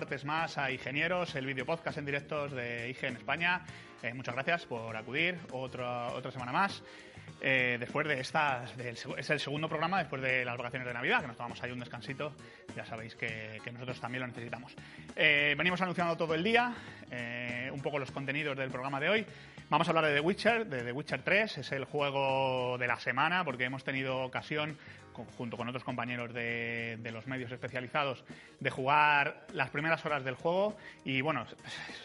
Martes más a Ingenieros, el video podcast en directos de IG en España. Eh, muchas gracias por acudir otra, otra semana más. Eh, después de esta, del es el segundo programa después de las vacaciones de Navidad, que nos tomamos ahí un descansito. Ya sabéis que, que nosotros también lo necesitamos. Eh, venimos anunciando todo el día eh, un poco los contenidos del programa de hoy. Vamos a hablar de The Witcher, de The Witcher 3. Es el juego de la semana porque hemos tenido ocasión, junto con otros compañeros de, los medios especializados, de jugar las primeras horas del juego. Y bueno,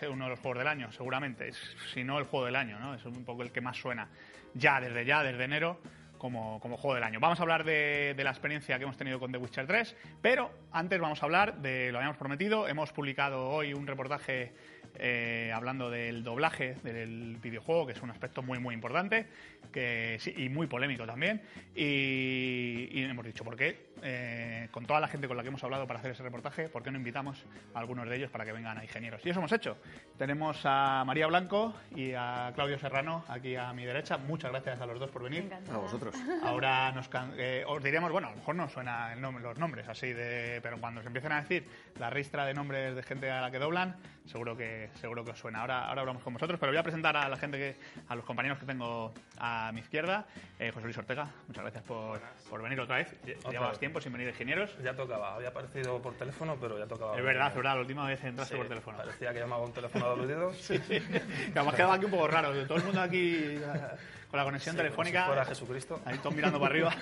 es uno de los juegos del año, seguramente. Es, si no, el juego del año, ¿no? Es un poco el que más suena ya, desde ya, desde enero. Como, como juego del año. Vamos a hablar de, de la experiencia que hemos tenido con The Witcher 3, pero antes vamos a hablar de lo habíamos prometido. Hemos publicado hoy un reportaje eh, hablando del doblaje del videojuego, que es un aspecto muy, muy importante que, sí, y muy polémico también. Y, y hemos dicho, ¿por qué? Eh, con toda la gente con la que hemos hablado para hacer ese reportaje, ¿por qué no invitamos a algunos de ellos para que vengan a ingenieros? Y eso hemos hecho. Tenemos a María Blanco y a Claudio Serrano aquí a mi derecha. Muchas gracias a los dos por venir. A vosotros. Ahora nos eh, os diremos, bueno, a lo mejor no suena el nom- los nombres así de, pero cuando se empiecen a decir la ristra de nombres de gente a la que doblan, seguro que seguro que os suena. Ahora ahora hablamos con vosotros, pero voy a presentar a la gente que a los compañeros que tengo a mi izquierda. Eh, José Luis Ortega, muchas gracias por, por venir otra vez. Otra Llevabas vez. tiempo sin venir de ingenieros. Ya tocaba, había aparecido por teléfono, pero ya tocaba. Es verdad, es verdad, la última vez entraste Sí, por teléfono. Parecía que llamaba un teléfono a doble dedo. Sí, sí. Que además quedaba aquí un poco raro. Todo el mundo aquí con la conexión Sí, telefónica. si fuera Jesucristo. Ahí todos mirando para arriba.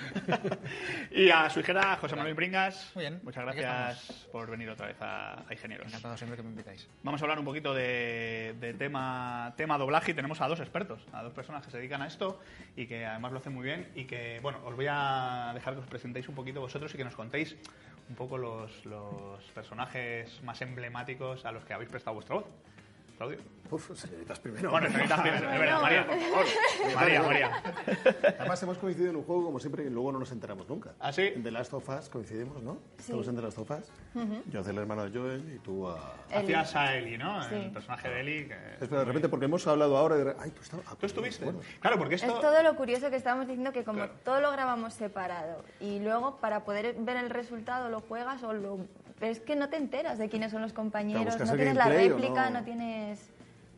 y a su hijera, José Manuel Bringas. Muy bien, Muchas gracias por venir otra vez a, a Ingenieros. Encantado siempre que me invitáis. Vamos a hablar un poquito de, de tema, tema doblaje y tenemos a dos expertos, a dos personas que se dedican a esto y que además lo hacen muy bien y que, bueno, os voy a dejar que os presentéis un poquito vosotros y que nos contéis un poco los, los personajes más emblemáticos a los que habéis prestado vuestra voz. Claudio. Uf, señoritas primero. Bueno, señoritas primero, es verdad, María, por favor. María, María. Además hemos coincidido en un juego como siempre y luego no nos enteramos nunca. ¿Ah, sí? En The Last of Us coincidimos, ¿no? Estamos en The Last of Us. Yo hacía el hermano de Joel y tú a... Hacías a Ellie, ¿no? Sí. El personaje de Ellie. Que... Espera, de repente, porque hemos hablado ahora de... Ay, tú estabas... ah, ¿Tú estuviste? Bueno, Claro, porque Es esto... todo lo curioso que estábamos diciendo que como Claro. todo lo grabamos separado y luego para poder ver el resultado lo juegas o lo... Pero es que no te enteras de quiénes son los compañeros, no tienes la réplica, no? no, tienes...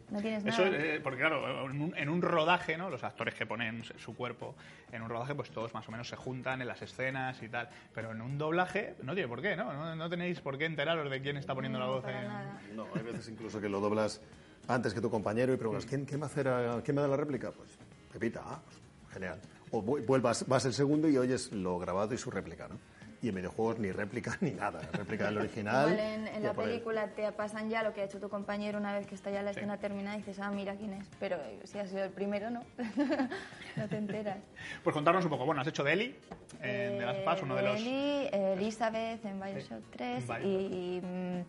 No tienes Eso, nada. eh, porque claro, en un, en un rodaje, ¿no? Los actores que ponen su cuerpo en un rodaje, pues todos más o menos se juntan en las escenas y tal. Pero en un doblaje no tiene por qué, ¿no? No, no tenéis por qué enteraros de quién está poniendo la voz en... No, hay veces incluso que lo doblas antes que tu compañero y preguntas, ¿quién, quién, va, a hacer a- quién me da la réplica? Pues Pepita, ah, pues, genial. O vu- vuelvas, vas el segundo y oyes lo grabado y su réplica, ¿no? Y en videojuegos ni réplica ni nada, réplica del original. Igual en, en la película te pasan ya lo que ha hecho tu compañero una vez que está ya la escena terminada y dices, ah, mira quién es. Pero eh, si has sido el primero, no. no te enteras. Pues contarnos un poco. Bueno, has hecho de Ellie en The Last of Us, uno de los... Ellie, eh, Elizabeth en Bioshock 3 Bioshock. y, mm,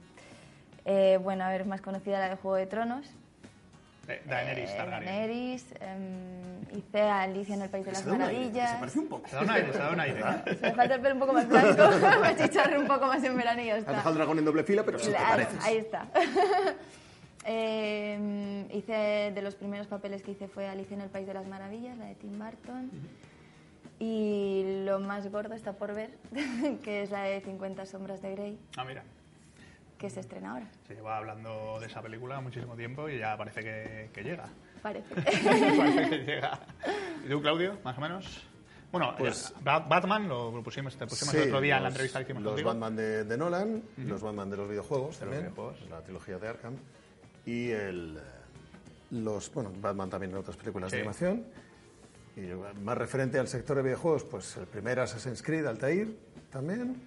eh, bueno, a ver, más conocida la de Juego de Tronos. Eh, Daenerys Eh, Targaryen. Daenerys, em, hice a Alicia en el País de las Se Maravillas. Se parece un poco. Se da un aire, se da un aire. Me falta el pelo un poco más blanco, me achicharre un poco más en verano y ya Has dejado el dragón en doble fila, pero sí te pareces. ahí está. Eh, hice de los primeros papeles que hice fue Alicia en el País de las Maravillas, la de Tim Burton. Y lo más gordo está por ver, que es la de 50 sombras de Grey, Ah, mira. Que se estrena ahora, Se lleva hablando de esa película muchísimo tiempo y ya parece que, que llega. parece. parece que llega. ¿Y tú, Claudio, más o menos? Bueno, Pues- ya, Ba- Batman lo pusimos, te pusimos Sí, el otro día en la los- entrevista que hicimos Los contigo. Batman de, de Nolan, los Batman de los videojuegos De los también, videojuegos. la trilogía de Arkham, y el, eh, los, bueno, Batman también en otras películas Sí. de animación. Y más referente al sector de videojuegos, pues el primer Assassin's Creed, Altair, también.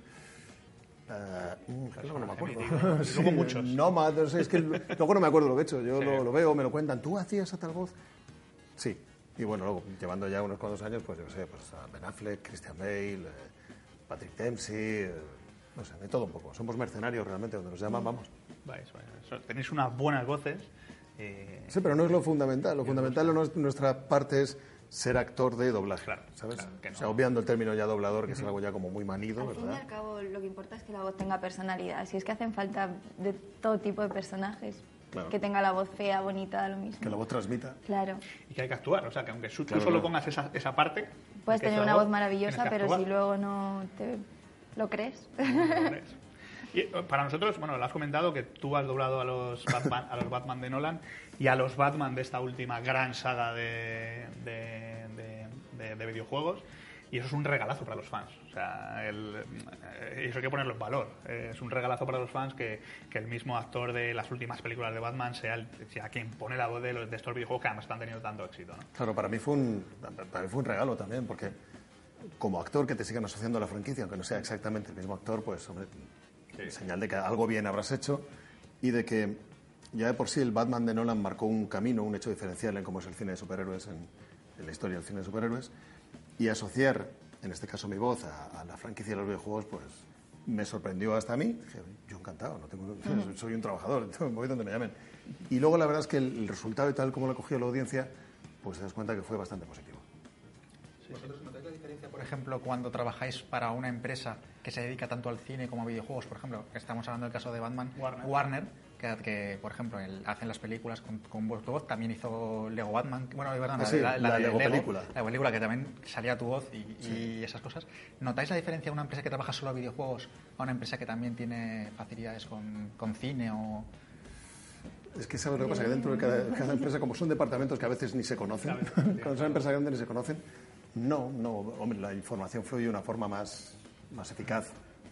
Luego no me acuerdo. luego muchos. Nomad, no sé, es que luego no me acuerdo lo que he hecho. Yo Sí. lo, lo veo, me lo cuentan. ¿Tú hacías a tal voz? Sí. Y bueno, luego, llevando ya unos cuantos años, pues yo sé, pues a Ben Affleck, Christian Bale, eh, Patrick Dempsey, eh, no sé, de todo un poco. Somos mercenarios realmente, donde nos llaman, vamos. Vais, Tenéis unas buenas voces. eh, Sí, pero no es lo fundamental. Lo fundamental es- nuestra parte es ser actor de doblaje, Claro, ¿sabes? claro, que no. O sea, obviando el término ya doblador, que es algo ya como muy manido, Al fin y ¿verdad? al cabo, lo que importa es que la voz tenga personalidad. Si es que hacen falta de todo tipo de personajes. Claro. Que tenga la voz fea, bonita, lo mismo. Que la voz transmita. Claro. y que hay que actuar. O sea, que aunque tú Claro, solo claro. pongas esa, esa parte. Puedes tener una voz maravillosa, pero actuar. si luego no te lo crees. Y eh, para nosotros, bueno, lo has comentado que tú has doblado a los Batman, a los Batman de Nolan y a los Batman de esta última gran saga de, de, de- de- de videojuegos. Y eso es un regalazo para los fans. O sea, el, eh, eso hay que ponerlo en valor. Es un regalazo para los fans que, que el mismo actor de las últimas películas de Batman sea, el, sea quien pone la voz de, los, de estos videojuegos que además están teniendo tanto éxito. ¿no? Claro, para mí fue un, para mí fue un regalo también, porque como actor que te sigan asociando a la franquicia, aunque no sea exactamente el mismo actor, pues, hombre, señal de que algo bien habrás hecho y de que ya de por sí el Batman de Nolan marcó un camino, un hecho diferencial en cómo es el cine de superhéroes, en, en la historia del cine de superhéroes, y asociar, en este caso mi voz, a, a la franquicia de los videojuegos, pues me sorprendió hasta a mí. Dije, yo encantado, no tengo, soy un trabajador, voy donde me llamen. Y luego la verdad es que el, el resultado y tal como lo cogió la audiencia, pues te das cuenta que fue bastante positivo. ¿Vosotros notáis la diferencia, por ejemplo, cuando trabajáis para una empresa que se dedica tanto al cine como a videojuegos? Por ejemplo, estamos hablando del caso de Batman, Warner. Que, que, por ejemplo, el- hacen las películas con, con voz, también hizo Lego Batman, bueno, perdón, Ah, sí, la Lego película. La película que también salía tu voz y, y esas cosas. ¿Notáis la diferencia de una empresa que trabaja solo a videojuegos a una empresa que también tiene facilidades con, con cine o...? Es que sabes lo que pasa, que dentro de cada, cada empresa, como son departamentos que a veces ni se conocen, cuando son empresas grandes ni se conocen, no, no, hombre, la información fluye de una forma más, más eficaz.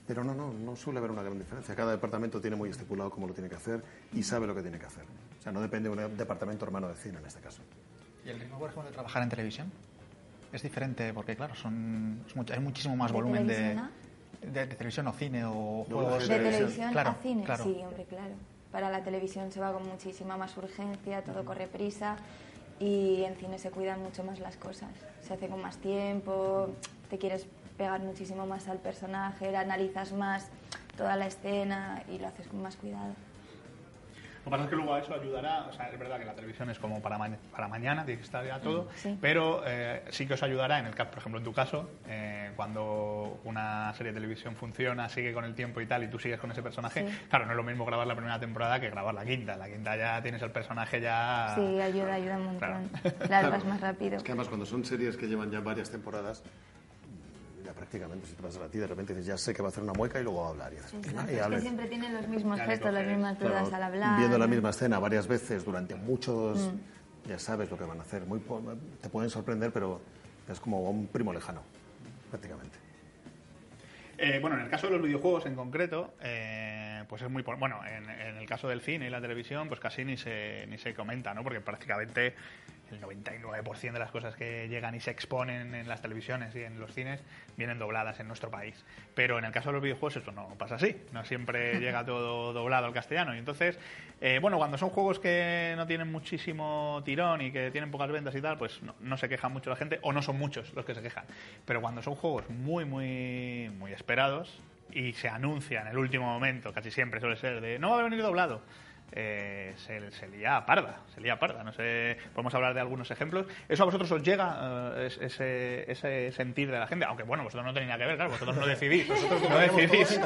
Pero no, no, no suele haber una gran diferencia. Cada departamento tiene muy estipulado cómo lo tiene que hacer y sabe lo que tiene que hacer. O sea, no depende de un departamento hermano de cine en este caso. ¿Y el ritmo, por ejemplo, de trabajar en televisión? Es diferente porque, claro, son, es mucho- hay muchísimo más ¿De volumen de, de, de televisión o cine o juegos. De televisión. televisión Claro, a cine, claro. sí, hombre, claro. Para la televisión se va con muchísima más urgencia, todo corre prisa y en cine se cuidan mucho más las cosas. Se hace con más tiempo, te quieres pegar muchísimo más al personaje, analizas más toda la escena y lo haces con más cuidado. Lo que pasa es que luego a eso ayudará, o sea, es verdad que la televisión es como para, ma- para mañana, tiene que estar ya todo, Sí. pero eh, sí que os ayudará, en el caso, por ejemplo, en tu caso, eh, cuando una serie de televisión funciona, sigue con el tiempo y tal, y tú sigues con ese personaje, Sí. claro, no es lo mismo grabar la primera temporada que grabar la quinta. La quinta ya tienes el personaje ya... Sí, ayuda, ayuda un montón. Claro. Las vas más rápido. Es que además cuando son series que llevan ya varias temporadas, prácticamente si te vas a ti de repente dices, ya sé que va a hacer una mueca y luego va a hablar. Y dices, Exacto, "Ah, y es que hable". siempre tienen los mismos gestos, las mismas Claro, dudas al hablar. Viendo la misma escena varias veces durante muchos, ya sabes lo que van a hacer. Muy, po- te pueden sorprender, pero es como un primo lejano, prácticamente. Eh, bueno, en el caso de los videojuegos en concreto, eh, pues es muy... por- Bueno, en, en el caso del cine y la televisión, pues casi ni se, ni se comenta, ¿no? Porque prácticamente el 99% de las cosas que llegan y se exponen en las televisiones y en los cines vienen dobladas en nuestro país. Pero en el caso de los videojuegos eso no pasa así. No siempre llega todo doblado al castellano. Y entonces, eh, bueno, cuando son juegos que no tienen muchísimo tirón y que tienen pocas ventas y tal, pues no, no se queja mucho la gente o no son muchos los que se quejan. Pero cuando son juegos muy, muy, muy esperados y se anuncia en el último momento, casi siempre suele ser de no va a venir doblado. Eh, se, se lía parda, se lía parda. No sé, podemos hablar de algunos ejemplos. ¿Eso a vosotros os llega, eh, es- ese, ese sentir de la gente? Aunque bueno, vosotros no tenéis nada que ver, claro, vosotros no decidís. no decidís.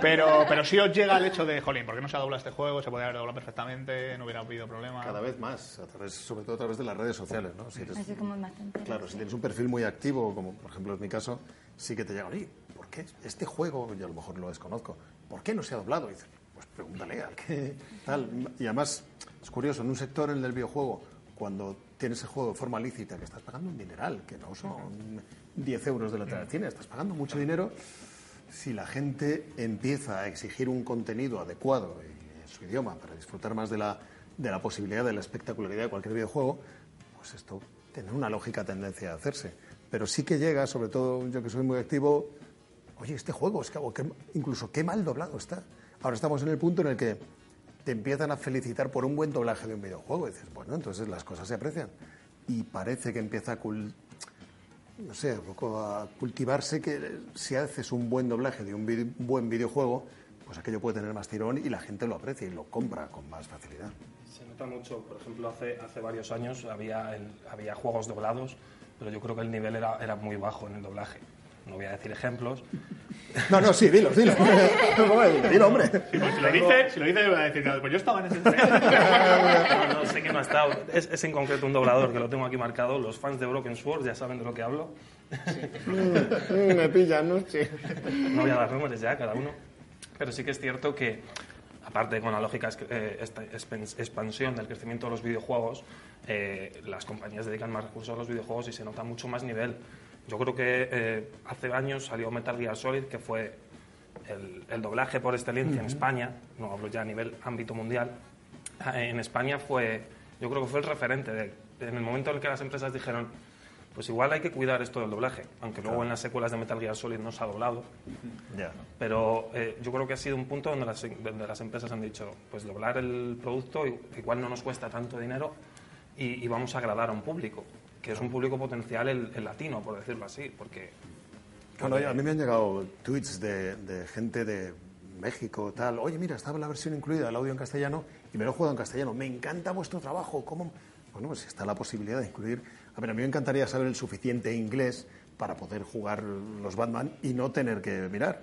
Pero, pero sí os llega el hecho de, jolín, ¿por qué no se ha doblado este juego? Se podría haber doblado perfectamente, no hubiera habido problema. Cada vez más, a través, sobre todo a través de las redes sociales. ¿no? Si eres- Así como más te enteras, Claro, si tienes un perfil muy activo, como por ejemplo es mi caso, sí que te llega, oye, ¿por qué este juego, yo a lo mejor lo desconozco, ¿por qué no se ha doblado? Y dices, pues pregúntale al que tal. Y además, es curioso, en un sector, en el del videojuego, cuando tienes el juego de forma lícita, que estás pagando un dineral, que no son 10 euros de la entrada del cine, estás pagando mucho dinero, si la gente empieza a exigir un contenido adecuado en su idioma para disfrutar más de la, de la posibilidad de la espectacularidad de cualquier videojuego, pues esto tener una lógica tendencia a hacerse. Pero sí que llega, sobre todo yo que soy muy activo, oye, este juego, es que, incluso qué mal doblado está. Ahora estamos en el punto en el que te empiezan a felicitar por un buen doblaje de un videojuego. Y dices, bueno, entonces las cosas se aprecian. Y parece que empieza a, cultivarse que si haces un buen doblaje de un buen videojuego, pues aquello puede tener más tirón y la gente lo aprecia y lo compra con más facilidad. Se nota mucho, por ejemplo, hace, hace varios años había, había juegos doblados, pero yo creo que el nivel era, era muy bajo en el doblaje. No voy a decir ejemplos. No, no, sí, dilo, dilo. dilo, hombre. Sí, pues si lo dice, si lo dice, va a decir, pues yo estaba en ese tren. No, no, sé que no ha estado. Es, es en concreto un doblador que lo tengo aquí marcado. Los fans de Broken Sword ya saben de lo que hablo. Me pillan, ¿no? Sí. No voy a dar nombres ya, cada uno. Pero sí que es cierto que, aparte con la lógica eh, esta expansión del crecimiento de los videojuegos, eh, las compañías dedican más recursos a los videojuegos y se nota mucho más nivel. Yo creo que eh, hace años salió Metal Gear Solid, que fue el, el doblaje por excelencia en España, no hablo ya a nivel ámbito mundial, Ah, en España fue, yo creo que fue el referente. de- en el momento en el que las empresas dijeron, pues igual hay que cuidar esto del doblaje, aunque luego en las secuelas de Metal Gear Solid no se ha doblado. Pero eh, yo creo que ha sido un punto donde las, donde las empresas han dicho, pues doblar el producto igual no nos cuesta tanto dinero y, y vamos a agradar a un público, que es un público potencial el, latino, por decirlo así, porque... A mí me han llegado tweets de, de gente de México, tal. Oye, mira, estaba la versión incluida, el audio en castellano, y me lo he jugado en castellano. Me encanta vuestro trabajo. ¿Cómo? Bueno, pues está la posibilidad de incluir. A ver, a mí me encantaría saber el suficiente inglés para poder jugar los Batman y no tener que mirar.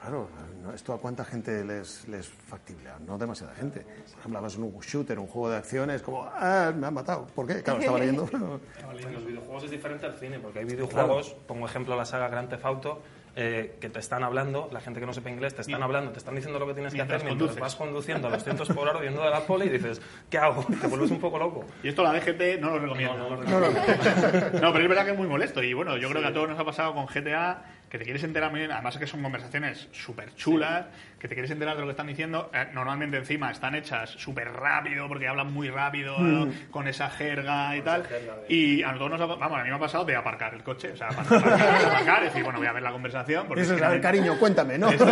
Claro, no- ¿esto a cuánta gente les, les es factible? No demasiada gente. Por ejemplo, hablabas un shooter, un juego de acciones, como, ah, me han matado. ¿Por qué? Claro, estaba leyendo. En los videojuegos es diferente al cine, porque hay videojuegos, pongo ejemplo la saga Grand Theft Auto, eh, que te están hablando, la gente que no sepa inglés te están hablando, te están diciendo lo que tienes que Mientras hacer mientras conduces. vas conduciendo a 200 por hora viendo de la poli y dices, ¿qué hago? Te vuelves un poco loco. Y esto la DGT no lo recomienda. No, no lo No, pero es verdad que es muy molesto. Y bueno, yo creo que a todos nos ha pasado con GTA que te quieres enterar muy bien. Además, es que son conversaciones súper chulas, que te quieres enterar de lo que están diciendo. Eh, normalmente, encima, están hechas súper rápido, porque hablan muy rápido, ¿no? con esa jerga y tal. jerga de- Y a nosotros nos ha, vamos, a mí me ha pasado de aparcar el coche. O sea, aparcar, aparcar, aparcar, y decir, bueno, voy a ver la conversación. Porque Eso es es, que a ver, cariño, cuéntame, ¿no? Eso.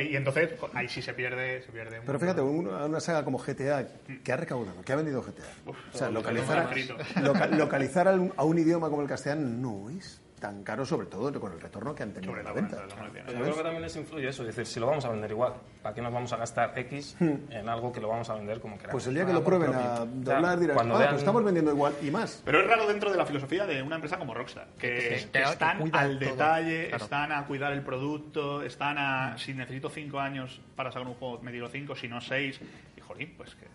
Y entonces, ahí sí se pierde, se pierde. Pero fíjate, una, una saga como GTA, que ha recaudado? que ha vendido GTA? o sea, localizar, localizar al- a un idioma como el castellano no es tan caro, sobre todo con el retorno que han tenido Sobre la venta. yo creo que también les influye eso, es decir, si lo vamos a vender igual, ¿para qué nos vamos a gastar X en algo que lo vamos a vender como queramos? Pues el día que Ah, lo prueben a doblar dirán, cuando ah, vean- pues estamos vendiendo igual y más. Pero es raro dentro de la filosofía de una empresa como Rockstar, que, están al detalle, Claro. están a cuidar el producto, están a... Si necesito cinco años para sacar un juego, me tiro cinco, si no seis. Y jolín, pues que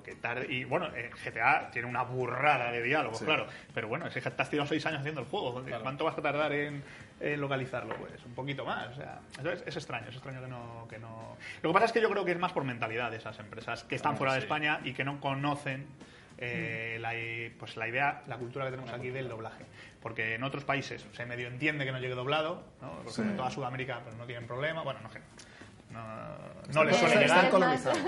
lo que tarde... Y bueno, eh, GTA tiene una burrada de diálogos, claro. Pero bueno, si te has tirado seis años haciendo el juego, ¿cuánto vas a tardar en, en localizarlo? Pues un poquito más. O sea, es, es extraño, es extraño que no, que no... Lo que pasa es que yo creo que es más por mentalidad de esas empresas que están fuera de España y que no conocen eh, la, pues la idea, la cultura que tenemos aquí del doblaje. Porque en otros países se medio entiende que no llegue doblado, ¿no? porque en toda Sudamérica pues, no tienen problema. Bueno, no, que- no, no les suele llegar.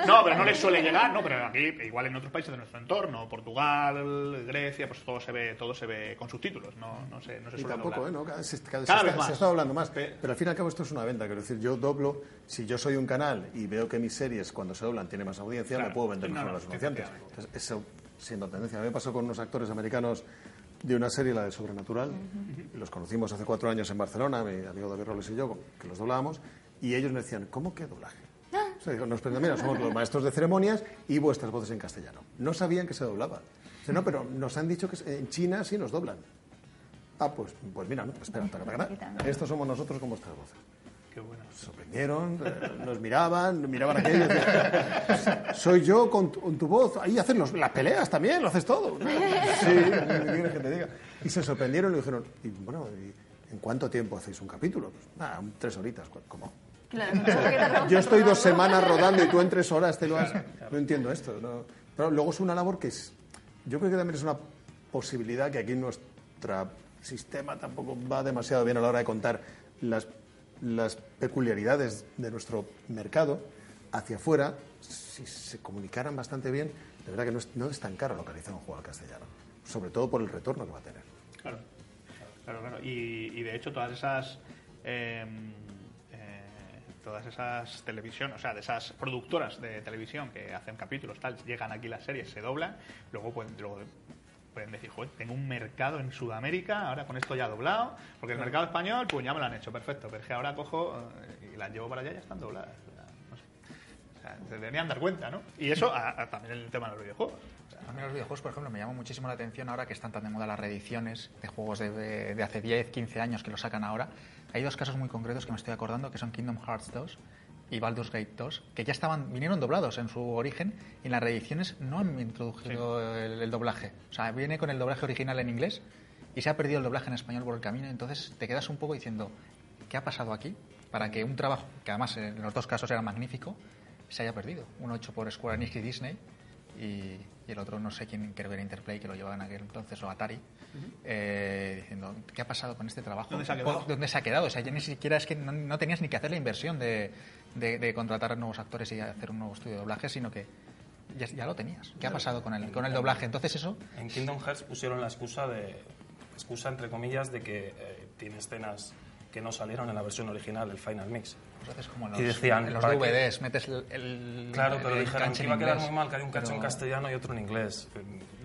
No, pero no les suele llegar, no, pero aquí, igual en otros países de nuestro entorno, Portugal, Grecia, pues todo se ve, todo se ve con subtítulos, no, no se, no se Y suele tampoco, doblar. ¿eh? ¿no? Cada, se, cada- Cada se vez está, más. se está hablando más. Pe- Pero al fin y al cabo esto es una venta. Quiero decir, yo doblo, si yo soy un canal y veo que mis series cuando se doblan tienen más audiencia, Claro. me puedo vender mejor no, a los anunciantes. Entonces, eso siendo tendencia. A mí me pasó con unos actores americanos de una serie, la de Sobrenatural. Los conocimos hace cuatro años en Barcelona, mi amigo David Robles y yo, que los doblábamos. Y ellos me decían, ¿cómo que doblaje? O sea, digo, nos prenden, mira, somos los maestros de ceremonias y vuestras voces en castellano. No sabían que se doblaba. Dice, no, pero nos han dicho que en China sí nos doblan. Ah, pues, pues mira, no, espera, taca, taca, estos somos nosotros con vuestras voces. Qué bueno. Se sorprendieron, eh, nos miraban, miraban aquello. y decían, Soy yo con tu, con tu voz. Ahí haces los- las peleas también, lo haces todo. Sí, ¿qué quieres que te diga? Y se sorprendieron y dijeron, y, bueno, ¿y ¿en cuánto tiempo hacéis un capítulo? Pues, ah, un- tres horitas. ¿Cómo? Claro, Yo estoy dos semanas rodando y tú en tres horas te lo has... No entiendo esto. ¿no? Pero luego es una labor que es... Yo creo que también es una posibilidad que aquí nuestro sistema tampoco va demasiado bien a la hora de contar las, las peculiaridades de nuestro mercado hacia afuera. Si se comunicaran bastante bien, de verdad que no es, no es tan caro localizar un juego al castellano. sobre todo por el retorno que va a tener. Claro, claro, claro. Y, y de hecho todas esas eh, todas esas televisiones, o sea, de esas productoras de televisión que hacen capítulos, tal, llegan aquí las series, se doblan, luego pueden, luego pueden decir, joder, tengo un mercado en Sudamérica, ahora con esto ya doblado, porque el mercado español, pues ya me lo han hecho, perfecto, pero es que ahora cojo eh, y las llevo para allá y ya están dobladas. O sea, no sé. O sea, se deberían dar cuenta, ¿no? Y eso a- a- también el tema de los videojuegos. A mí los videojuegos, por ejemplo, me llama muchísimo la atención ahora que están tan de moda las reediciones de juegos de, de- de hace 10, 15 años que lo sacan ahora. Hay dos casos muy concretos que me estoy acordando, que son Kingdom Hearts 2 y Baldur's Gate 2, que ya estaban vinieron doblados en su origen y en las reediciones no han introducido el, el doblaje. O sea, viene con el doblaje original en inglés y se ha perdido el doblaje en español por el camino. Entonces te quedas un poco diciendo, ¿qué ha pasado aquí? Para que un trabajo, que además en los dos casos era magnífico, se haya perdido. Uno hecho por Square Enix y Disney y, y el otro no sé quién creo que era Interplay que lo llevaba en aquel entonces o Atari eh, diciendo qué ha pasado con este trabajo ¿Dónde se ha quedado? ¿Dónde se ha quedado? o sea ya ni siquiera es que no, no tenías ni que hacer la inversión de, de- de contratar nuevos actores y hacer un nuevo estudio de doblaje sino que ya, ya lo tenías ¿qué ha pasado con el, con el doblaje? entonces eso En Kingdom Hearts pusieron la excusa de excusa entre comillas de que eh, tiene escenas que no salieron en la versión original del Final Mix. Pues haces como en los, Y decían, en los. DVDs metes el, el- Claro, pero el dijeron que iba a quedar muy mal que hay un cacho en castellano y otro en inglés.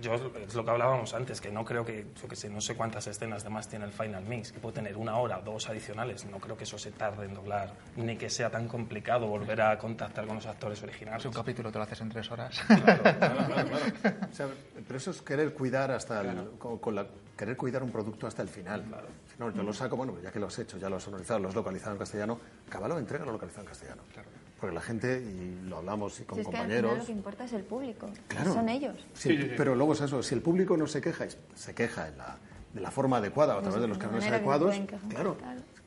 Yo es lo que hablábamos antes, que no creo que, yo que sé, no sé cuántas escenas de más tiene el Final Mix, que puede tener una hora dos adicionales. No creo que eso se tarde en doblar, ni que sea tan complicado volver a contactar con los actores originales. si un capítulo te lo haces en tres horas Claro, claro, claro. O sea, pero eso es querer cuidar hasta el, con, con la, querer cuidar un producto hasta el final. Si no, yo lo saco, bueno, ya que lo has hecho, ya lo has sonorizado, lo has localizado en castellano, cábalo, entrégalo localizado en castellano. Porque la gente, y lo hablamos y con Si es que al final compañeros. lo que importa es el público, Claro. son ellos. Sí, Sí, sí, sí. Pero luego es eso, si el público no se queja, se queja en la, de la forma adecuada o a través de los canales adecuados, claro,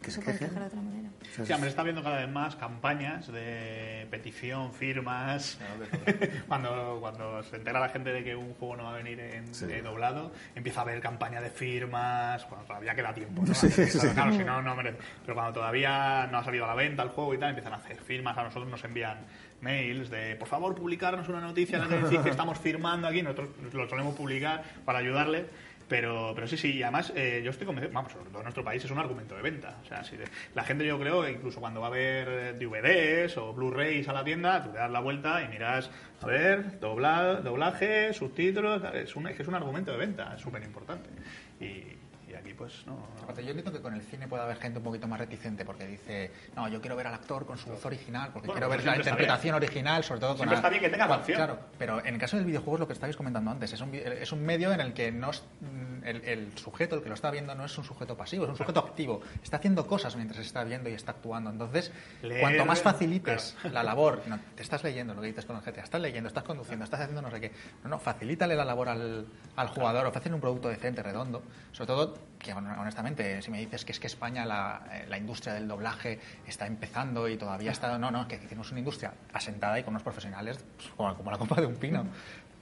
que se quejen. de otra manera. Sí, hombre, está viendo cada vez más campañas de petición, firmas. cuando, cuando se entera la gente de que un juego no va a venir en, Sí. eh, doblado, empieza a haber campaña de firmas. Bueno, todavía queda tiempo, ¿no? Sí, Claro, sí. si no, no merece. Pero cuando todavía no ha salido a la venta el juego y tal, empiezan a hacer firmas. A nosotros nos envían mails de, por favor, publicarnos una noticia en la que decís que estamos firmando aquí. Nosotros lo solemos publicar para ayudarles. Pero, pero sí, sí, y además eh, yo estoy convencido, vamos, sobre todo nuestro país es un argumento de venta. O sea, si de- la gente yo creo, incluso cuando va a ver eh, DVDs o Blu-rays a la tienda, tú le das la vuelta y miras, a ver, dobla- doblaje, subtítulos, es un, es un argumento de venta, es súper importante. Y aquí pues no... Aparte, yo entiendo que con el cine puede haber gente un poquito más reticente porque dice, no, yo quiero ver al actor con su voz original, porque Bueno, quiero pues ver la interpretación original, sobre todo con Siempre la- está bien que tenga canción. Claro, pero en el caso del videojuego es lo que estabais comentando antes, es un, es un medio en el que no es- mm, el, el sujeto, el que lo está viendo, no es un sujeto pasivo, es un sujeto activo, está haciendo cosas mientras está viendo y está actuando. Entonces, Leer, cuanto más facilites la labor, no, te estás leyendo lo que dices con el GTA, estás leyendo, estás conduciendo, estás haciendo no sé qué, no, no, facilítale la labor al, al jugador, ofrecen un producto decente, redondo, sobre todo que hon- honestamente, si me dices que es que España, la, eh, la industria del doblaje está empezando y todavía está, no, no, que tenemos una industria asentada y con unos profesionales pues, como, como la copa de un pino.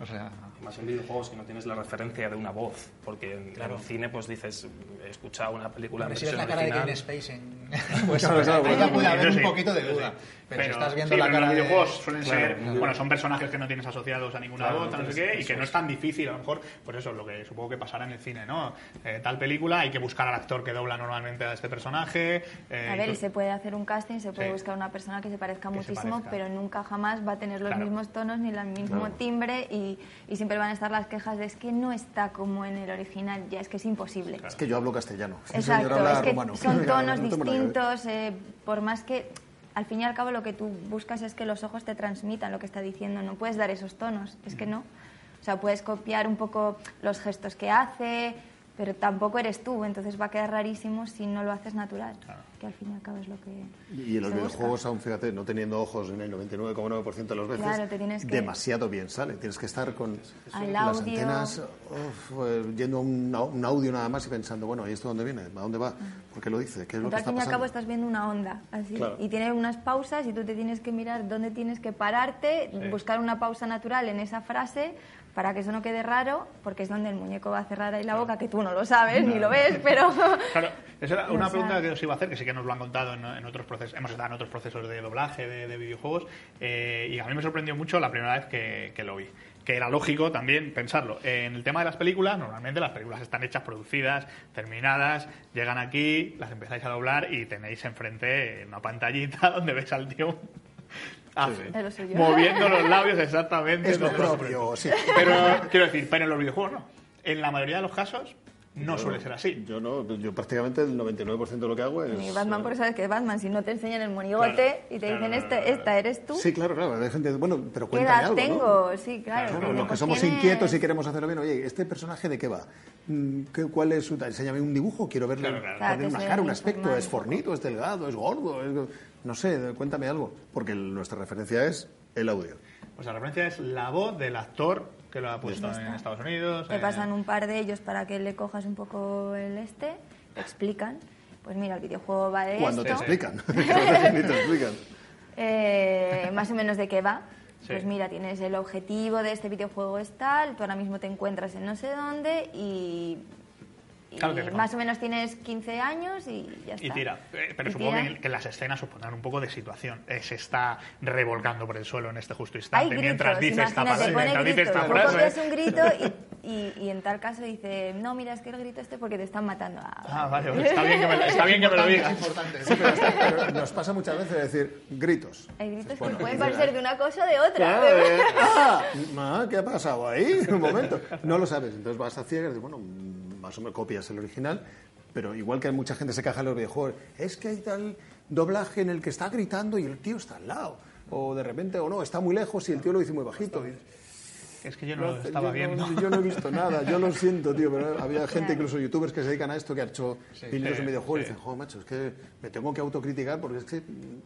O sea, Más en videojuegos que no tienes la referencia de una voz, porque en, en el cine pues dices, he escuchado una película en Hombre, si ves versión la cara de original. Kevin Space en... Pues Claro, claro, ahí ya puede haber un sí, poquito de duda. Pero, si estás viendo sí, la pero en cara los de... videojuegos suelen Claro, ser, no. bueno, son personajes que no tienes asociados a ninguna Claro, voz, no sé qué, y que no es. tan difícil, a lo mejor, pues eso, lo que supongo que pasará en el cine, ¿no? Eh, tal película, hay que buscar al actor que dobla normalmente a este personaje. eh, A ver, y se puede hacer un casting, se puede Sí. buscar una persona que se parezca Que se muchísimo, parezca. pero nunca jamás va a tener los Claro. mismos tonos ni el mismo Claro. timbre y, y siempre van a estar las quejas de es que no está como en el original, ya es que es imposible. Es que yo hablo castellano. Exacto, habla es que rumano. son tonos No distintos, eh, por más que al fin y al cabo lo que tú buscas es que los ojos te transmitan lo que está diciendo, no puedes dar esos tonos, es que no. O sea, puedes copiar un poco los gestos que hace, pero tampoco eres tú, entonces va a quedar rarísimo si no lo haces natural, que al fin y al cabo es lo que Y en los videojuegos, aún fíjate, no teniendo ojos en el 99,9% de las veces, Claro, te que- demasiado bien sale. Tienes que estar con Al las audio. antenas, uf, eh, yendo a un, audio nada más y pensando, bueno, ¿y esto dónde viene? ¿A dónde va? ¿Por qué lo dice? ¿Qué es lo Tú que al está fin y al cabo estás viendo una onda, así, Claro. y tiene unas pausas y tú te tienes que mirar dónde tienes que pararte, buscar una pausa natural en esa frase para que eso no quede raro, porque es donde el muñeco va a cerrar ahí la boca, que tú no lo sabes ni lo ves, pero... Claro, esa era una pregunta que os iba a hacer, que sí que nos lo han contado en, en otros procesos, hemos estado en otros procesos de doblaje de, de videojuegos, eh, y a mí me sorprendió mucho la primera vez que, que lo vi. que era lógico también pensarlo. En el tema de las películas, normalmente las películas están hechas, producidas, terminadas, llegan aquí, las empezáis a doblar y tenéis enfrente una pantallita donde ves al tío hace- suyo. moviendo los labios exactamente. Es lo propio, sí. Pero quiero decir, pero en los videojuegos no. En la mayoría de los casos no Yo- suele ser así. Yo no, yo prácticamente el 99% de lo que hago es... Y Batman, porque sabes que es Batman, si no te enseñan el monigote Claro, y te claro, dicen, claro, esta, claro. esta eres tú, Sí, claro, claro. Hay gente, bueno, pero ¿qué cuéntame edad algo, ¿no? tengo? Sí, claro. Los que pues somos tienes- inquietos y queremos hacerlo bien, oye, ¿este personaje de qué va? Mm, ¿qué- ¿Cuál es su? Enséñame un dibujo, quiero verle Claro, claro. Claro, poner te una cara, un aspecto, es fornito, es delgado, es gordo, es- no sé, cuéntame algo, porque nuestra referencia es el audio. Pues la referencia es la voz del actor que lo ha puesto en Estados Unidos. Te eh, pasan un par de ellos para que le cojas un poco el este, te explican. Pues mira, el videojuego va de Cuando te explican, ni te explican. eh, más o menos de qué va. Sí. Pues mira, tienes el objetivo de este videojuego es tal, tú ahora mismo te encuentras en no sé dónde y Claro que no. más o menos tienes 15 años y ya está. Y tira. Eh, Pero Y supongo tira. que, las escenas supondrán un poco de situación. Eh, se está revolcando por el suelo en este justo instante. Hay gritos, mientras dice esta frase. pone mientras dice gritos. esta frase. copias un grito y, y- y en tal caso dice, no, mira, es que el grito este porque te están matando. Ah, Ah, vale, vale, está bien que me, lo- está bien que me lo digas. Sí, pero, pero nos pasa muchas veces decir gritos. Hay gritos que pueden parecer de una cosa o de otra. Claro, pero- eh, ah, ¿qué ha pasado ahí? Un momento. No lo sabes. Entonces vas a ciegas y dices, bueno, más o menos copias el original, pero igual que mucha gente se caja en los videojuegos, es que hay tal doblaje en el que está gritando y el tío está al lado. O de repente, o no, está muy lejos y el tío lo dice muy bajito. Es que yo no lo yo estaba no- viendo. yo no he visto nada, yo lo siento, tío, pero había gente, incluso youtubers que se dedican a esto, que han hecho vídeos sí, en videojuegos y sí. dicen, joder, macho, es que me tengo que autocriticar porque es que,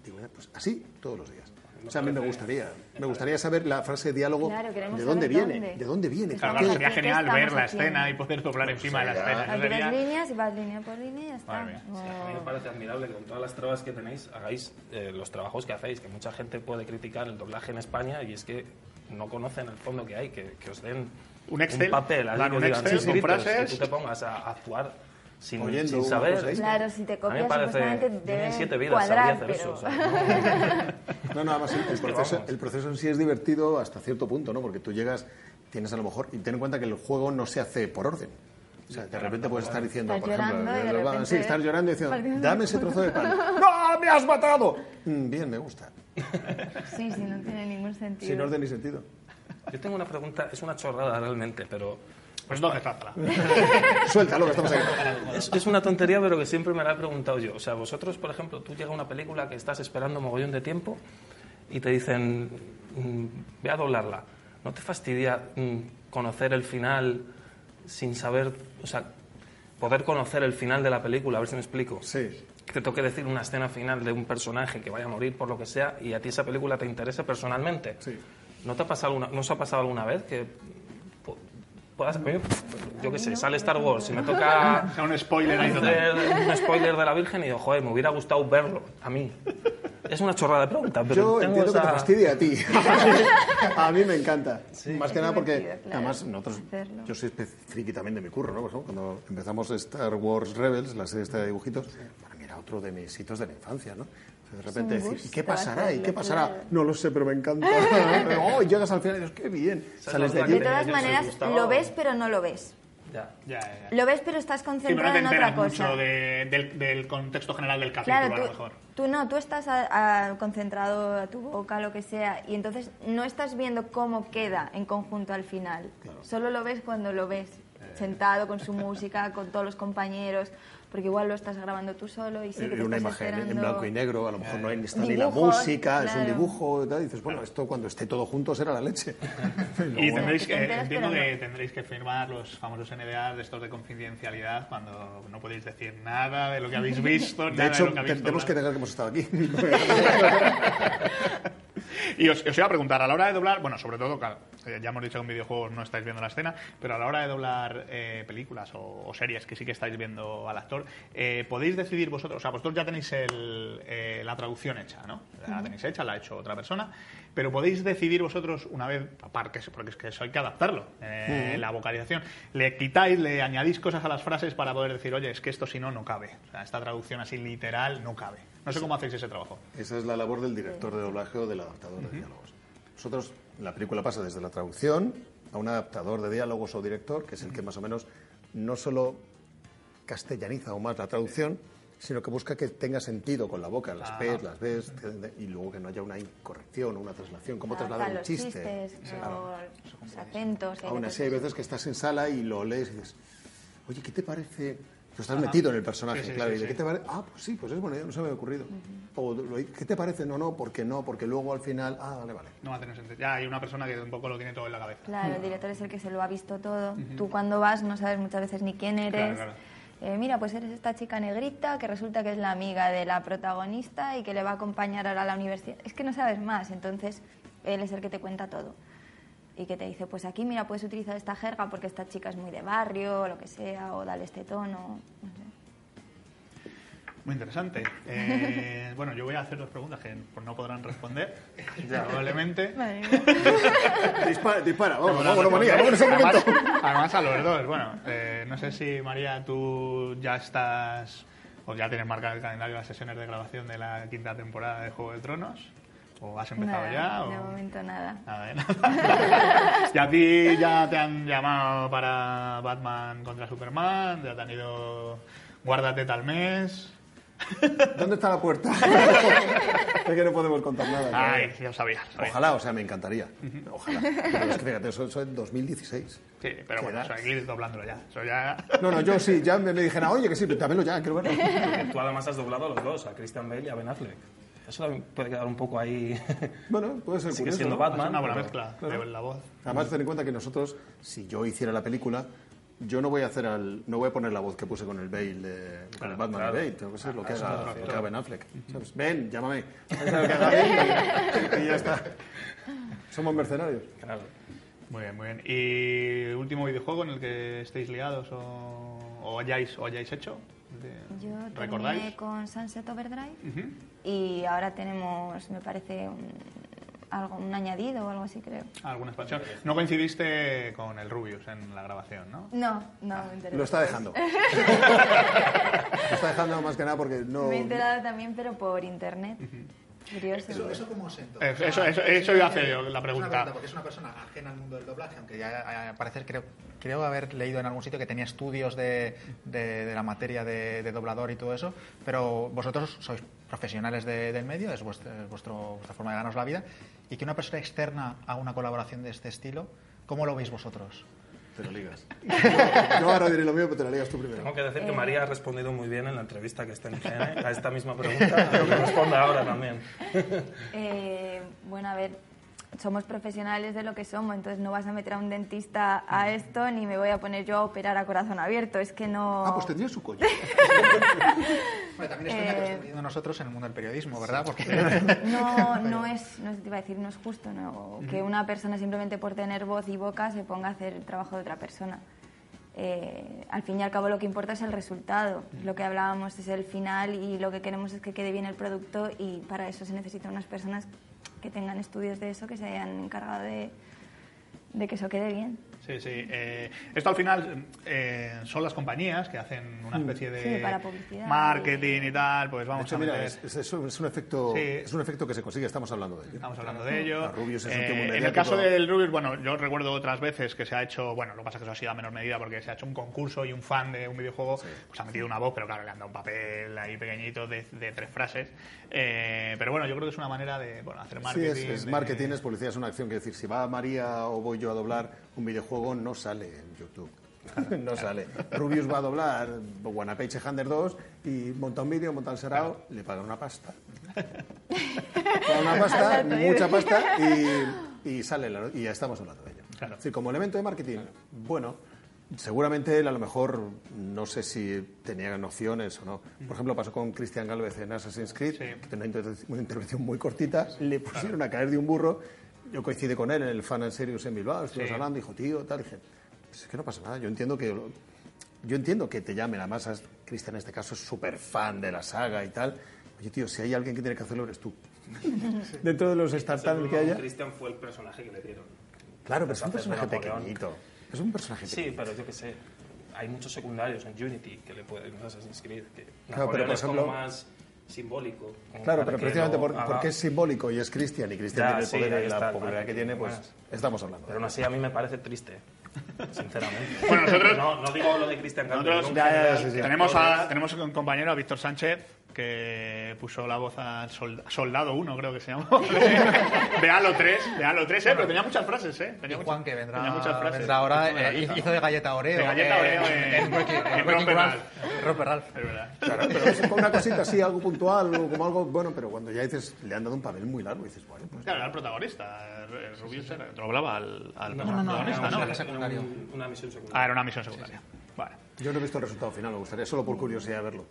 digo, pues así todos los días. O sea, a mí me gustaría, me gustaría saber la frase de diálogo, Claro, de dónde viene, dónde. de dónde viene, Claro, ¿Qué- claro, sería ¿Qué genial ver la haciendo? escena y poder doblar encima de la escena. Aquí sería- líneas y vas línea por línea y ya está. No- A mí me parece admirable que con todas las trabas que tenéis hagáis eh, los trabajos que hacéis, que mucha gente puede criticar el doblaje en España y es que no conocen el fondo que hay, que, que os den Un Excel, papel, así dan que un digan, Excel "Sí, con gritos", frases. que tú te pongas a, a actuar sin, Oyendo sin una saber. Claro, si te A mí copias me parece, supuestamente tienen deben siete vidas, cuadrar, sabría hacer pero... eso. o sea, No, nada más, el, el proceso, el proceso en sí es divertido hasta cierto punto, ¿no? Porque tú llegas, tienes a lo mejor, y ten en cuenta que el juego no se hace por orden. O sea, de repente puedes estar diciendo, Estás por ejemplo, de repente- sí, estás llorando y diciendo, dame ese trozo de pan. ¡No, me has matado! Mm, bien, me gusta. Sí, sí, no tiene ningún sentido. Sin orden ni sentido. Yo tengo una pregunta, es una chorrada realmente, pero Pues trátala. Suéltalo, que estamos aquí. es, es una tontería, pero que siempre me la he preguntado yo. O sea, vosotros, por ejemplo, tú llega una película que estás esperando mogollón de tiempo y te dicen, mm, ve a doblarla. ¿No te fastidia mm, conocer el final sin saber, o sea, poder conocer el final de la película? A ver si me explico. Sí. Que te toque decir una escena final de un personaje que vaya a morir por lo que sea y a ti esa película te interese personalmente. Sí. ¿No te ha pasado alguna, ¿no os ha pasado alguna vez que puedas, yo qué sé, sale Star Wars y me toca O sea, un spoiler ahí total. hacer un spoiler de la Virgen y digo, joder, me hubiera gustado verlo, a mí. Es una chorrada de pregunta, pero Yo tengo entiendo que esa... te fastidie a ti. a mí me encanta. Más que nada porque, claro, además, nosotros, hacerlo. yo soy friki también de mi curro, ¿no? Por ejemplo, cuando empezamos Star Wars Rebels, la serie esta de dibujitos, para mí era otro de mis hitos de la infancia, ¿no? De repente decir, ¿y qué pasará? ¿Y qué pasará? claro. No lo sé, pero me encanta. oh, y llegas al final y dices, qué bien. Sales de allí. De todas maneras, lo ves pero no lo ves. Ya. Ya, ya. Lo ves pero estás Sí, pero no concentrado te en otra cosa. mucho de- del, del contexto general del capítulo, Claro, a lo tú, mejor. tú no, tú estás a- a- concentrado a tu boca, lo que sea, y entonces no estás viendo cómo queda en conjunto al final. Solo lo ves cuando lo ves, sentado con su música, con todos los compañeros, porque igual lo estás grabando tú solo y sí que En te una estás imagen en esperando- blanco y negro, a lo mejor no hay, está ni la música, es un claro. dibujo, y tal, y dices, bueno, esto cuando esté todo junto será la leche. Y Luego- tendréis que, te entiendo que tendréis que firmar los famosos NDA de estos de confidencialidad cuando no podéis decir nada de lo que habéis visto. De nada hecho, lo que habéis tenemos que negar que hemos estado aquí. Y os, os iba a preguntar, a la hora de doblar, bueno, sobre todo, claro, eh, ya hemos dicho que en videojuegos no estáis viendo la escena, pero a la hora de doblar eh, películas o, o series que sí que estáis viendo al actor, eh, podéis decidir vosotros, o sea, vosotros ya tenéis el, eh, la traducción hecha, ¿no? La tenéis hecha, la ha hecho otra persona, pero podéis decidir vosotros una vez, aparte, porque es que eso hay que adaptarlo, eh, la vocalización, le quitáis, le añadís cosas a las frases para poder decir, oye, es que esto si no, no cabe. O sea, esta traducción así literal no cabe. No sé cómo hacéis ese trabajo. Esa es la labor del director de doblaje o del adaptador de diálogos. Nosotros, la película pasa desde la traducción, a un adaptador de diálogos o director, que es el que más o menos no solo castellaniza aún más la traducción, sino que busca que tenga sentido con la boca, las P's, las B's, y luego que no haya una incorrección o una traslación, como Adapta trasladar un los chiste. chistes, o los acentos. Aún así hay veces que estás en sala y lo lees y dices, oye, ¿qué te parece? Tú estás metido en el personaje, Sí, sí, claro, sí, y de sí. qué te parece, ah, pues sí, pues es buena idea, no se me había ocurrido. O lo- ¿qué te parece? No, no, porque no, porque luego al final, ah, vale, vale. No va a tener sentido. Ya hay una persona que un poco lo tiene todo en la cabeza. Claro, el director es el que se lo ha visto todo. Tú cuando vas no sabes muchas veces ni quién eres. Claro, claro. Eh, mira, pues eres esta chica negrita que resulta que es la amiga de la protagonista y que le va a acompañar ahora a la universidad. Es que no sabes más, entonces él es el que te cuenta todo. Y que te dice, pues aquí, mira, puedes utilizar esta jerga porque esta chica es muy de barrio o lo que sea, o dale este tono. no sé. Muy interesante. Eh, bueno, yo voy a hacer dos preguntas que no podrán responder, probablemente. Dispara, dispara, vamos, Bueno, vámonos, María, vámonos un además, momento. además a los dos. Bueno, eh, no sé si María, tú ya estás o ya tienes marcado el calendario de las sesiones de grabación de la quinta temporada de Juego de Tronos. ¿O has empezado Nada, ya? De o- momento nada. Nada de nada. ¿Y a ti ya te han llamado para Batman contra Superman? ¿Ya te han ido guárdate tal mes? ¿Dónde está la puerta? es que no podemos contar nada. claro. Ay, ya sabía. sabía. Ojalá, o sea, me encantaría. Ojalá. Pero es que fíjate, eso, eso es 2016. Sí, pero bueno, eso hay que ir doblándolo ya. Eso ya... No, no, yo sí, ya me, me dijeron, oye, que sí, dámelo ya, quiero verlo. Porque tú además has doblado a los dos, a Christian Bale y a Ben Affleck. Eso también puede quedar un poco ahí. Bueno, puede ser Sigue curioso, siendo ¿no? Batman. Es una buena pero- mezcla claro. de la voz. Además, ten en cuenta que nosotros, si yo hiciera la película, yo no voy a hacer al, no voy a poner la voz que puse con el Bale, de, con el Batman claro. de Bale, tengo que ser lo que Eso haga, lo refiero. que haga Ben Affleck. ¿sabes? Ven, llámame. Eso es lo que haga Bale y, y ya está. Somos mercenarios. Claro. Muy bien, muy bien. ¿Y último videojuego en el que estéis liados o, o hayáis, o hayáis hecho? De- Yo ¿Recordáis? terminé con Sunset Overdrive Ujú. y ahora tenemos, me parece, un, algo, un añadido o algo así, creo. ¿Alguna expansión? No coincidiste con el Rubius en la grabación, ¿no? No, no me enteré. Lo está dejando. lo está dejando más que nada porque no... Me he enterado también, pero por internet. Curioso. ¿Eso, eso cómo se Eh, eso- eso- eso iba a hacer yo, la Es una pregunta. Porque es una persona ajena al mundo del doblaje, aunque ya a- a parecer creo, creo haber leído en algún sitio que tenía estudios de, de- de la materia de, de doblador y todo eso, pero vosotros sois profesionales de- del medio, es vuestra, es vuestro- vuestra forma de ganaros la vida, y que una persona externa a una colaboración de este estilo, ¿cómo lo veis vosotros? Te lo ligas. Yo ahora diré lo mío, pero te lo ligas tú primero. Tengo que decir Eh. que María ha respondido muy bien en la entrevista que está en IGN a esta misma pregunta, pero que responda ahora también. Eh, bueno, a ver, somos profesionales de lo que somos, entonces no vas a meter a un dentista a esto ni me voy a poner yo a operar a corazón abierto. Es que no. Ah, pues tendría su coño. Bueno, también es coña que lo Eh, estamos viendo nosotros en el mundo del periodismo, ¿verdad? Porque No, no es, no te iba a decir, no es justo, ¿no? Que una persona simplemente por tener voz y boca se ponga a hacer el trabajo de otra persona. Eh, al fin y al cabo lo que importa es el resultado. Lo que hablábamos es el final y lo que queremos es que quede bien el producto y para eso se necesitan unas personas que tengan estudios de eso, que se hayan encargado de, que eso quede bien. Sí, sí. Eh, esto al final eh, son las compañías que hacen una especie de Sí, para publicidad. marketing y tal, pues vamos hecho, a mira, meter- es, es- es un- efecto, Sí. es un efecto que se consigue, estamos hablando de ello. Estamos hablando de ello. Rubius es Eh, en el caso del Rubius, bueno, yo recuerdo otras veces que se ha hecho, bueno, lo que pasa es que eso ha sido a menor medida porque se ha hecho un concurso y un fan de un videojuego pues ha metido una voz, pero claro, le han dado un papel ahí pequeñito de, de tres frases. Eh, pero bueno, yo creo que es una manera de bueno, hacer Sí, marketing. es, es de- marketing, es publicidad, es una acción que decir, si va María o voy yo a doblar un videojuego, no sale en YouTube. no sale. Rubius va a doblar Wanapage Hunter 2 y monta un vídeo, monta un serao, le pagan una pasta. Paga una pasta, mucha pasta y, y sale la- y ya estamos hablando de ello. Claro. Decir, como elemento de marketing, bueno, seguramente él a lo mejor no sé si tenía nociones o no. Por ejemplo, pasó con Christian Galvez en Assassin's Creed, Sí. que tenía una, inter- una intervención muy cortita, le pusieron a caer de un burro. Yo coincidí con él en el Fan and Serious en Bilbao, estuvimos Sí. hablando, dijo, tío, tal, dije, "Pues es que no pasa nada, yo entiendo que... Yo entiendo que te llamen, además Cristian en este caso es súper fan de la saga y tal. Oye, tío, si hay alguien que tiene que hacerlo eres tú. Dentro de los startups que haya... Christian fue el personaje que le dieron. Claro, pero es un personaje pequeñito. Es un personaje Sí, pequeñito. pero yo qué sé. Hay muchos secundarios en Unity que le pueden en Assassin's Creed. Que Claro, pero, por es como ejemplo- más simbólico. Claro, pero precisamente lo por- haga. porque es simbólico y es Cristian y Cristian tiene el sí, poder y la popularidad que tiene, pues estamos hablando. Pero aún así a mí me parece triste, sinceramente. Bueno, nosotros- No, no digo lo de Cristian Nosotros Ya, ya, sí, sí. tenemos, a, tenemos un compañero, a Víctor Sánchez, que puso la voz al sol- Soldado 1, creo que se llamó, de, de Halo 3, de Halo 3, eh, pero tenía muchas frases, ¿eh? Tenía Y muchas- Juan, que vendrá, tenía muchas frases. vendrá ahora, Hizo de eh, galleta. hizo de galleta Oreo. De galleta Oreo eh, en- en Wrecking Romper Ralph. Ralph. Romper Ralph. Es verdad. Claro, pero es una cosita así, algo puntual o como algo bueno, pero cuando ya dices, le han dado un papel muy largo, dices, bueno, pues Claro, era el protagonista. Rubius era, doblaba al, al No, no, no, protagonista, no, ¿no? era secundario. una misión Ah, secundaria. era una misión secundaria. Vale. yo no he visto el resultado final, me gustaría solo por curiosidad verlo.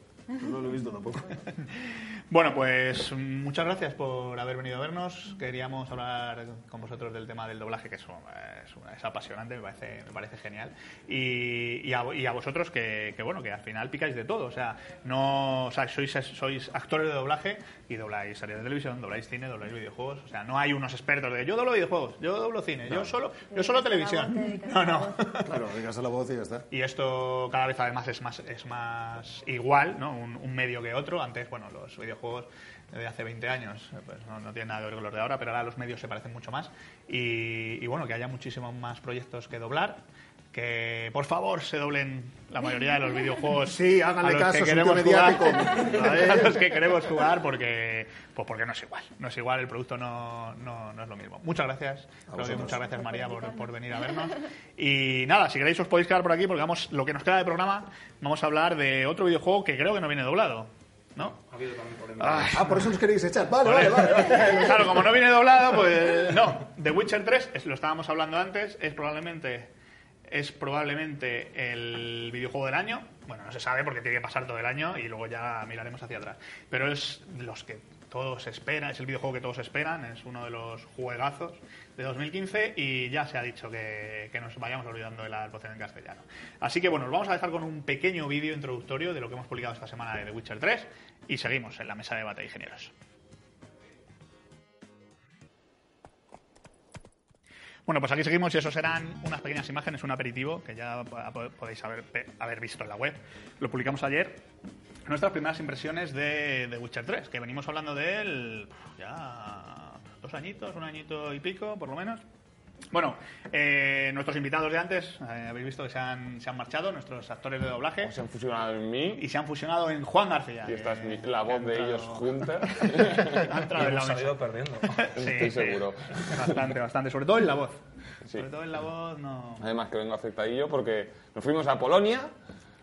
No lo he visto tampoco. Bueno, pues muchas gracias por haber venido a vernos. Queríamos hablar con vosotros del tema del doblaje, que es, es, es apasionante, me parece, me parece genial. Y, y, a, y a vosotros que, que, bueno, que al final picáis de todo. O sea, no, o sea, sois, sois actores de doblaje y dobláis series de televisión, dobláis cine, dobláis videojuegos. O sea, no hay unos expertos de yo doblo videojuegos, yo doblo cine, yo solo, yo solo televisión. No, no. Claro, vengas a la voz y ya está. Y esto cada vez además es más, es más igual, ¿no? Un, un medio que otro. Antes, bueno, los videojuegos de hace 20 años pues no, no tienen nada que ver con los de ahora, pero ahora los medios se parecen mucho más. Y, y bueno, que haya muchísimos más proyectos que doblar. Que por favor se doblen la mayoría de los videojuegos. Sí, háganle a los caso, que queremos jugar, a los que queremos jugar porque, pues porque no es igual. No es igual, el producto no, no, no es lo mismo. Muchas gracias, Claudio, muchas gracias María por, por venir a vernos. Y nada, si queréis os podéis quedar por aquí porque vamos, lo que nos queda de programa, vamos a hablar de otro videojuego que creo que no viene doblado. ¿No? Ha habido también polémica. Ah, por eso nos queréis echar. Vale, vale, vale. vale. Claro, como no viene doblado, pues no. The Witcher 3, es- lo estábamos hablando antes, es probablemente es probablemente el videojuego del año. Bueno, no se sabe porque tiene que pasar todo el año y luego ya miraremos hacia atrás. Pero es los que todos esperan, es el videojuego que todos esperan, es uno de los juegazos de 2015 y ya se ha dicho que, que nos vayamos olvidando de la voz en castellano. Así que bueno, os vamos a dejar con un pequeño vídeo introductorio de lo que hemos publicado esta semana de The Witcher 3 y seguimos en la mesa de debate de ingenieros. Bueno, pues aquí seguimos y eso serán unas pequeñas imágenes, un aperitivo que ya po- podéis haber, haber visto en la web. Lo publicamos ayer. Nuestras primeras impresiones de, de Witcher 3, que venimos hablando de él ya dos añitos, un añito y pico, por lo menos. Bueno, eh, nuestros invitados de antes, eh, habéis visto que se han, se han marchado, nuestros actores de doblaje, Se han fusionado en mí y se han fusionado en Juan García. y esta es que- mi- la voz de ellos entrado- juntas. ha entrado en la Hemos mesa. salido perdiendo. Sí, Estoy sí. seguro. Bastante, bastante. Sobre todo en la voz. Sí. Sobre todo en la voz no... Además que vengo afectadillo porque nos fuimos a Polonia,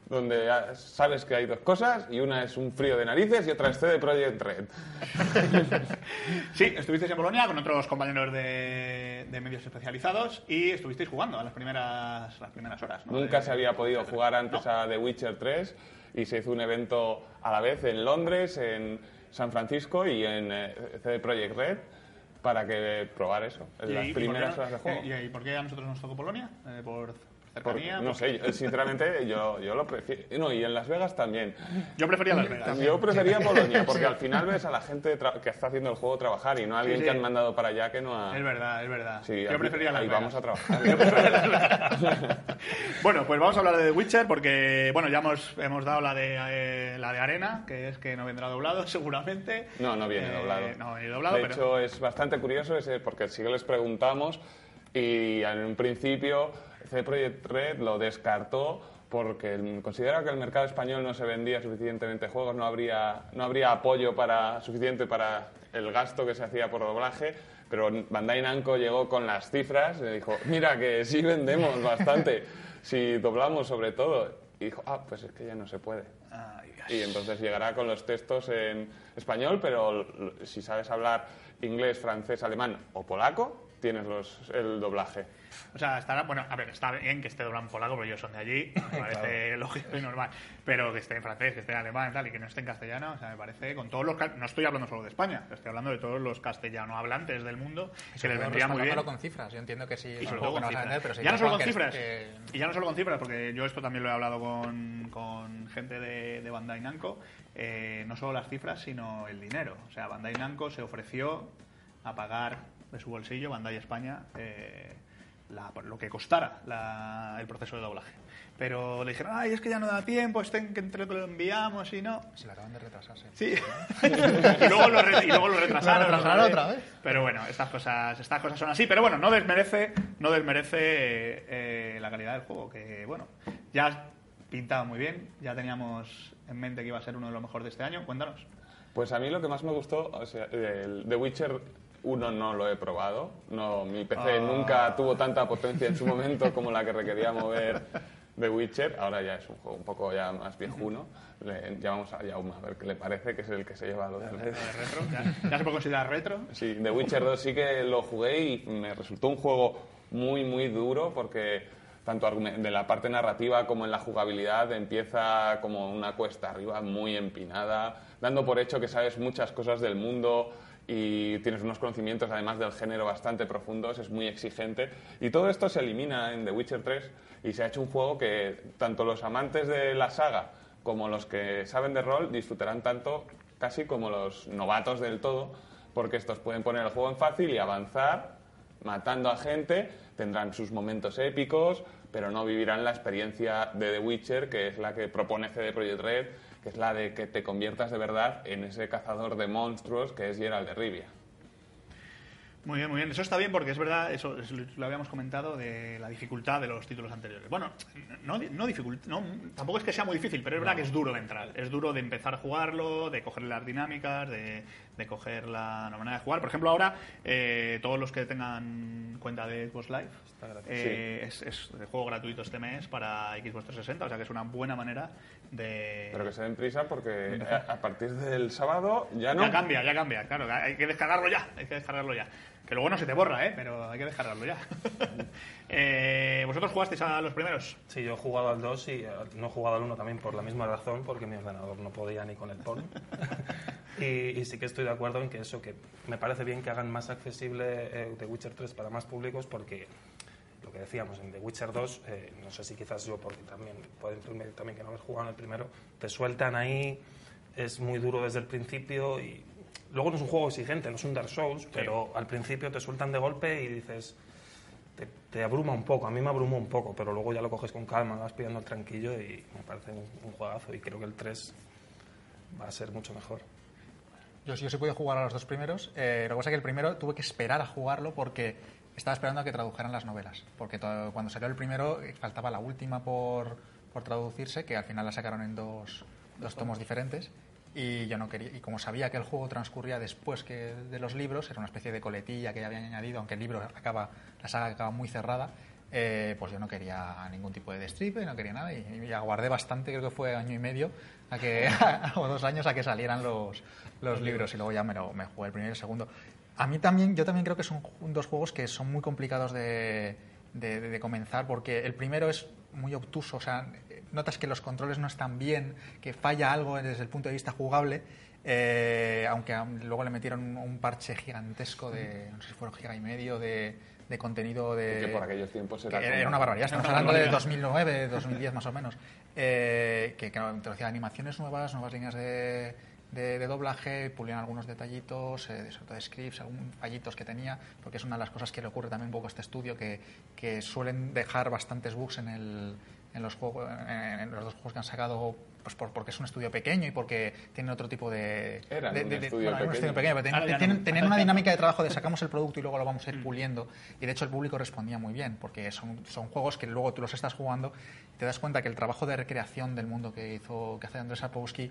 donde ya sabes que hay dos cosas, y una es un frío de narices y otra es CD Projekt Red. Sí, estuvisteis en Polonia con otros compañeros de, de medios especializados y estuvisteis jugando a las primeras, las primeras horas. ¿no? Nunca De- se había podido jugar antes No. a The Witcher 3 y se hizo un evento a la vez en Londres, en San Francisco y en eh, CD Projekt Red para que probar eso, en ¿Y- las primeras qué, horas de juego. ¿Y, y por qué a nosotros nos tocó Polonia? Eh, ¿Por No por- sé, yo- sinceramente yo, yo lo prefiero. No, y en Las Vegas también. Yo prefería Las Vegas. Yo prefería Polonia, porque al final ves a la gente que está haciendo el juego trabajar y no a alguien sí. que han mandado para allá que no ha... Es verdad, es verdad. Sí, Yo aquí- prefería Las ahí Vegas. vamos a trabajar. bueno, pues vamos a hablar de The Witcher porque, bueno, ya hemos, hemos dado la de, eh, la de Arena, que es que no vendrá doblado seguramente. No, no viene Eh, doblado. No viene doblado, de pero... hecho, es bastante curioso ese, porque sí que les preguntamos y en un principio CD Projekt Red lo descartó porque considera que el mercado español no se vendía suficientemente juegos, no habría, no habría apoyo para, suficiente para el gasto que se hacía por doblaje, pero Bandai Namco llegó con las cifras y dijo, mira que sí vendemos bastante, si doblamos sobre todo. Y dijo, ah, pues es que ya no se puede. Ay. Y entonces llegará con los textos en español, pero si sabes hablar inglés, francés, alemán o polaco, tienes los, el doblaje. O sea, estará, bueno, a ver, está bien que esté doblado en polaco, porque ellos son de allí, me parece lógico y normal, pero que esté en francés, que esté en alemán y tal, y que no esté en castellano, o sea, me parece, con todos los, no estoy hablando solo de España, estoy hablando de todos los castellano hablantes del mundo, que les vendría muy bien. Con cifras. Yo entiendo que sí, Y que con no vas a cifras. vender, pero sí ya no solo con cifras. que- Y ya no solo con cifras, porque yo esto también lo he hablado con, con gente de, de Bandai Namco. eh, no solo las cifras, sino el dinero. O sea, Bandai Namco se ofreció a pagar de su bolsillo, Bandai España, eh, la- lo que costara la- el proceso de doblaje. Pero le dijeron, ay, es que ya no da tiempo, estén que entre que lo enviamos y no. Se la acaban de retrasarse. Sí. y, luego lo re- y luego lo retrasaron. Lo retrasaron otra vez. Pero bueno, estas cosas, estas cosas son así. Pero bueno, no desmerece, no desmerece eh, eh, la calidad del juego, que bueno, ya pintaba muy bien, ya teníamos en mente que iba a ser uno de los mejores de este año. Cuéntanos. Pues a mí lo que más me gustó, o sea, el The Witcher 1 no lo he probado. No, mi PC Ah. nunca tuvo tanta potencia en su momento como la que requería mover The Witcher. Ahora ya es un juego un poco ya más viejuno. Le llamamos a Jaume a ver qué le parece, que es el que se lleva lo del Eh, retro, ya, ya se puede considerar retro. Sí, The Witcher 2 sí que lo jugué y me resultó un juego muy, muy duro porque tanto de la parte narrativa como en la jugabilidad empieza como una cuesta arriba muy empinada, dando por hecho que sabes muchas cosas del mundo y tienes unos conocimientos además del género bastante profundos, es muy exigente. Y todo esto se elimina en The Witcher 3 y se ha hecho un juego que tanto los amantes de la saga como los que saben de rol disfrutarán tanto casi como los novatos del todo, porque estos pueden poner el juego en fácil y avanzar matando a gente, tendrán sus momentos épicos, pero no vivirán la experiencia de The Witcher, que es la que propone CD Projekt Red, que es la de que te conviertas de verdad en ese cazador de monstruos que es Geralt de Rivia. Muy bien, muy bien. Eso está bien porque es verdad, eso es- lo habíamos comentado de la dificultad de los títulos anteriores. Bueno, no, no, dificult- no tampoco es que sea muy difícil, pero es verdad que es duro de entrar. Es duro de empezar a jugarlo, de coger las dinámicas, de, de coger la, la manera de jugar. Por ejemplo, ahora, eh, todos los que tengan cuenta de Xbox Live, eh, es, es de juego gratuito este mes para Xbox 360, o sea que es una buena manera de... Pero que se den prisa porque a, a partir del sábado ya no. Ya cambia, ya cambia, claro, hay que descargarlo ya, hay que descargarlo ya. Que luego no se te borra, ¿eh? pero hay que descargarlo ya. Eh, ¿Vosotros jugasteis a los primeros? Sí, yo he jugado al 2 y eh, no he jugado al 1 también por la misma razón, porque mi ordenador no podía ni con el porno. y, y sí que estoy de acuerdo en que eso, que me parece bien que hagan más accesible eh, The Witcher 3 para más públicos, porque lo que decíamos en The Witcher 2, eh, no sé si quizás yo, porque también puede influir también que no haber jugado en el primero, te sueltan ahí, es muy duro desde el principio y luego no es un juego exigente, no es un Dark Souls, pero al principio te sueltan de golpe y dices, te, te abruma un poco, a mí me abrumó un poco, pero luego ya lo coges con calma, vas pillando el tranquillo y me parece un, un juegazo y creo que el 3 va a ser mucho mejor. Yo, yo sí pude jugar a los dos primeros. eh, lo que pasa es que el primero tuve que esperar a jugarlo porque estaba esperando a que tradujeran las novelas. Porque cuando salió el primero eh, faltaba la última por, por traducirse, que al final la sacaron en dos, dos tomos diferentes. Y yo no quería. Y como sabía que el juego transcurría después que de los libros, era una especie de coletilla que ya habían añadido, aunque el libro acaba, la saga acaba muy cerrada. Eh, pues yo no quería ningún tipo de destripe, no quería nada y, y aguardé bastante, creo que fue año y medio a que, o dos años a que salieran los, los libros y luego ya me, lo, me jugué el primero y el segundo. A mí también, yo también creo que son dos juegos que son muy complicados de, de, de- de comenzar porque el primero es muy obtuso, o sea, notas que los controles no están bien, que falla algo desde el punto de vista jugable, eh, aunque a- luego le metieron un, un parche gigantesco de, no sé si fueron giga y medio de, de contenido de... Que por aquellos tiempos Que era era, como- una barbaridad, estamos hablando de barbaridad. 2009, 2010 más o menos. Eh, que claro, introducía animaciones nuevas, nuevas líneas de, de, de doblaje, pulían algunos detallitos, eh, sobre todo de scripts, algunos fallitos que tenía, porque es una de las cosas que le ocurre también un poco a este estudio, que, que suelen dejar bastantes bugs en, el, en, los juegos, en, en los dos juegos que han sacado. Pues por- porque es un estudio pequeño y porque tienen otro tipo de. Eran de- un de- de- estudio bueno, eran un estudio pequeño. pero tenían una dinámica de trabajo de sacamos el producto y luego lo vamos a ir puliendo. Y de hecho el público respondía muy bien, porque son, son juegos que luego tú los estás jugando y te das cuenta que el trabajo de recreación del mundo que hizo que hace Andrés Sapowski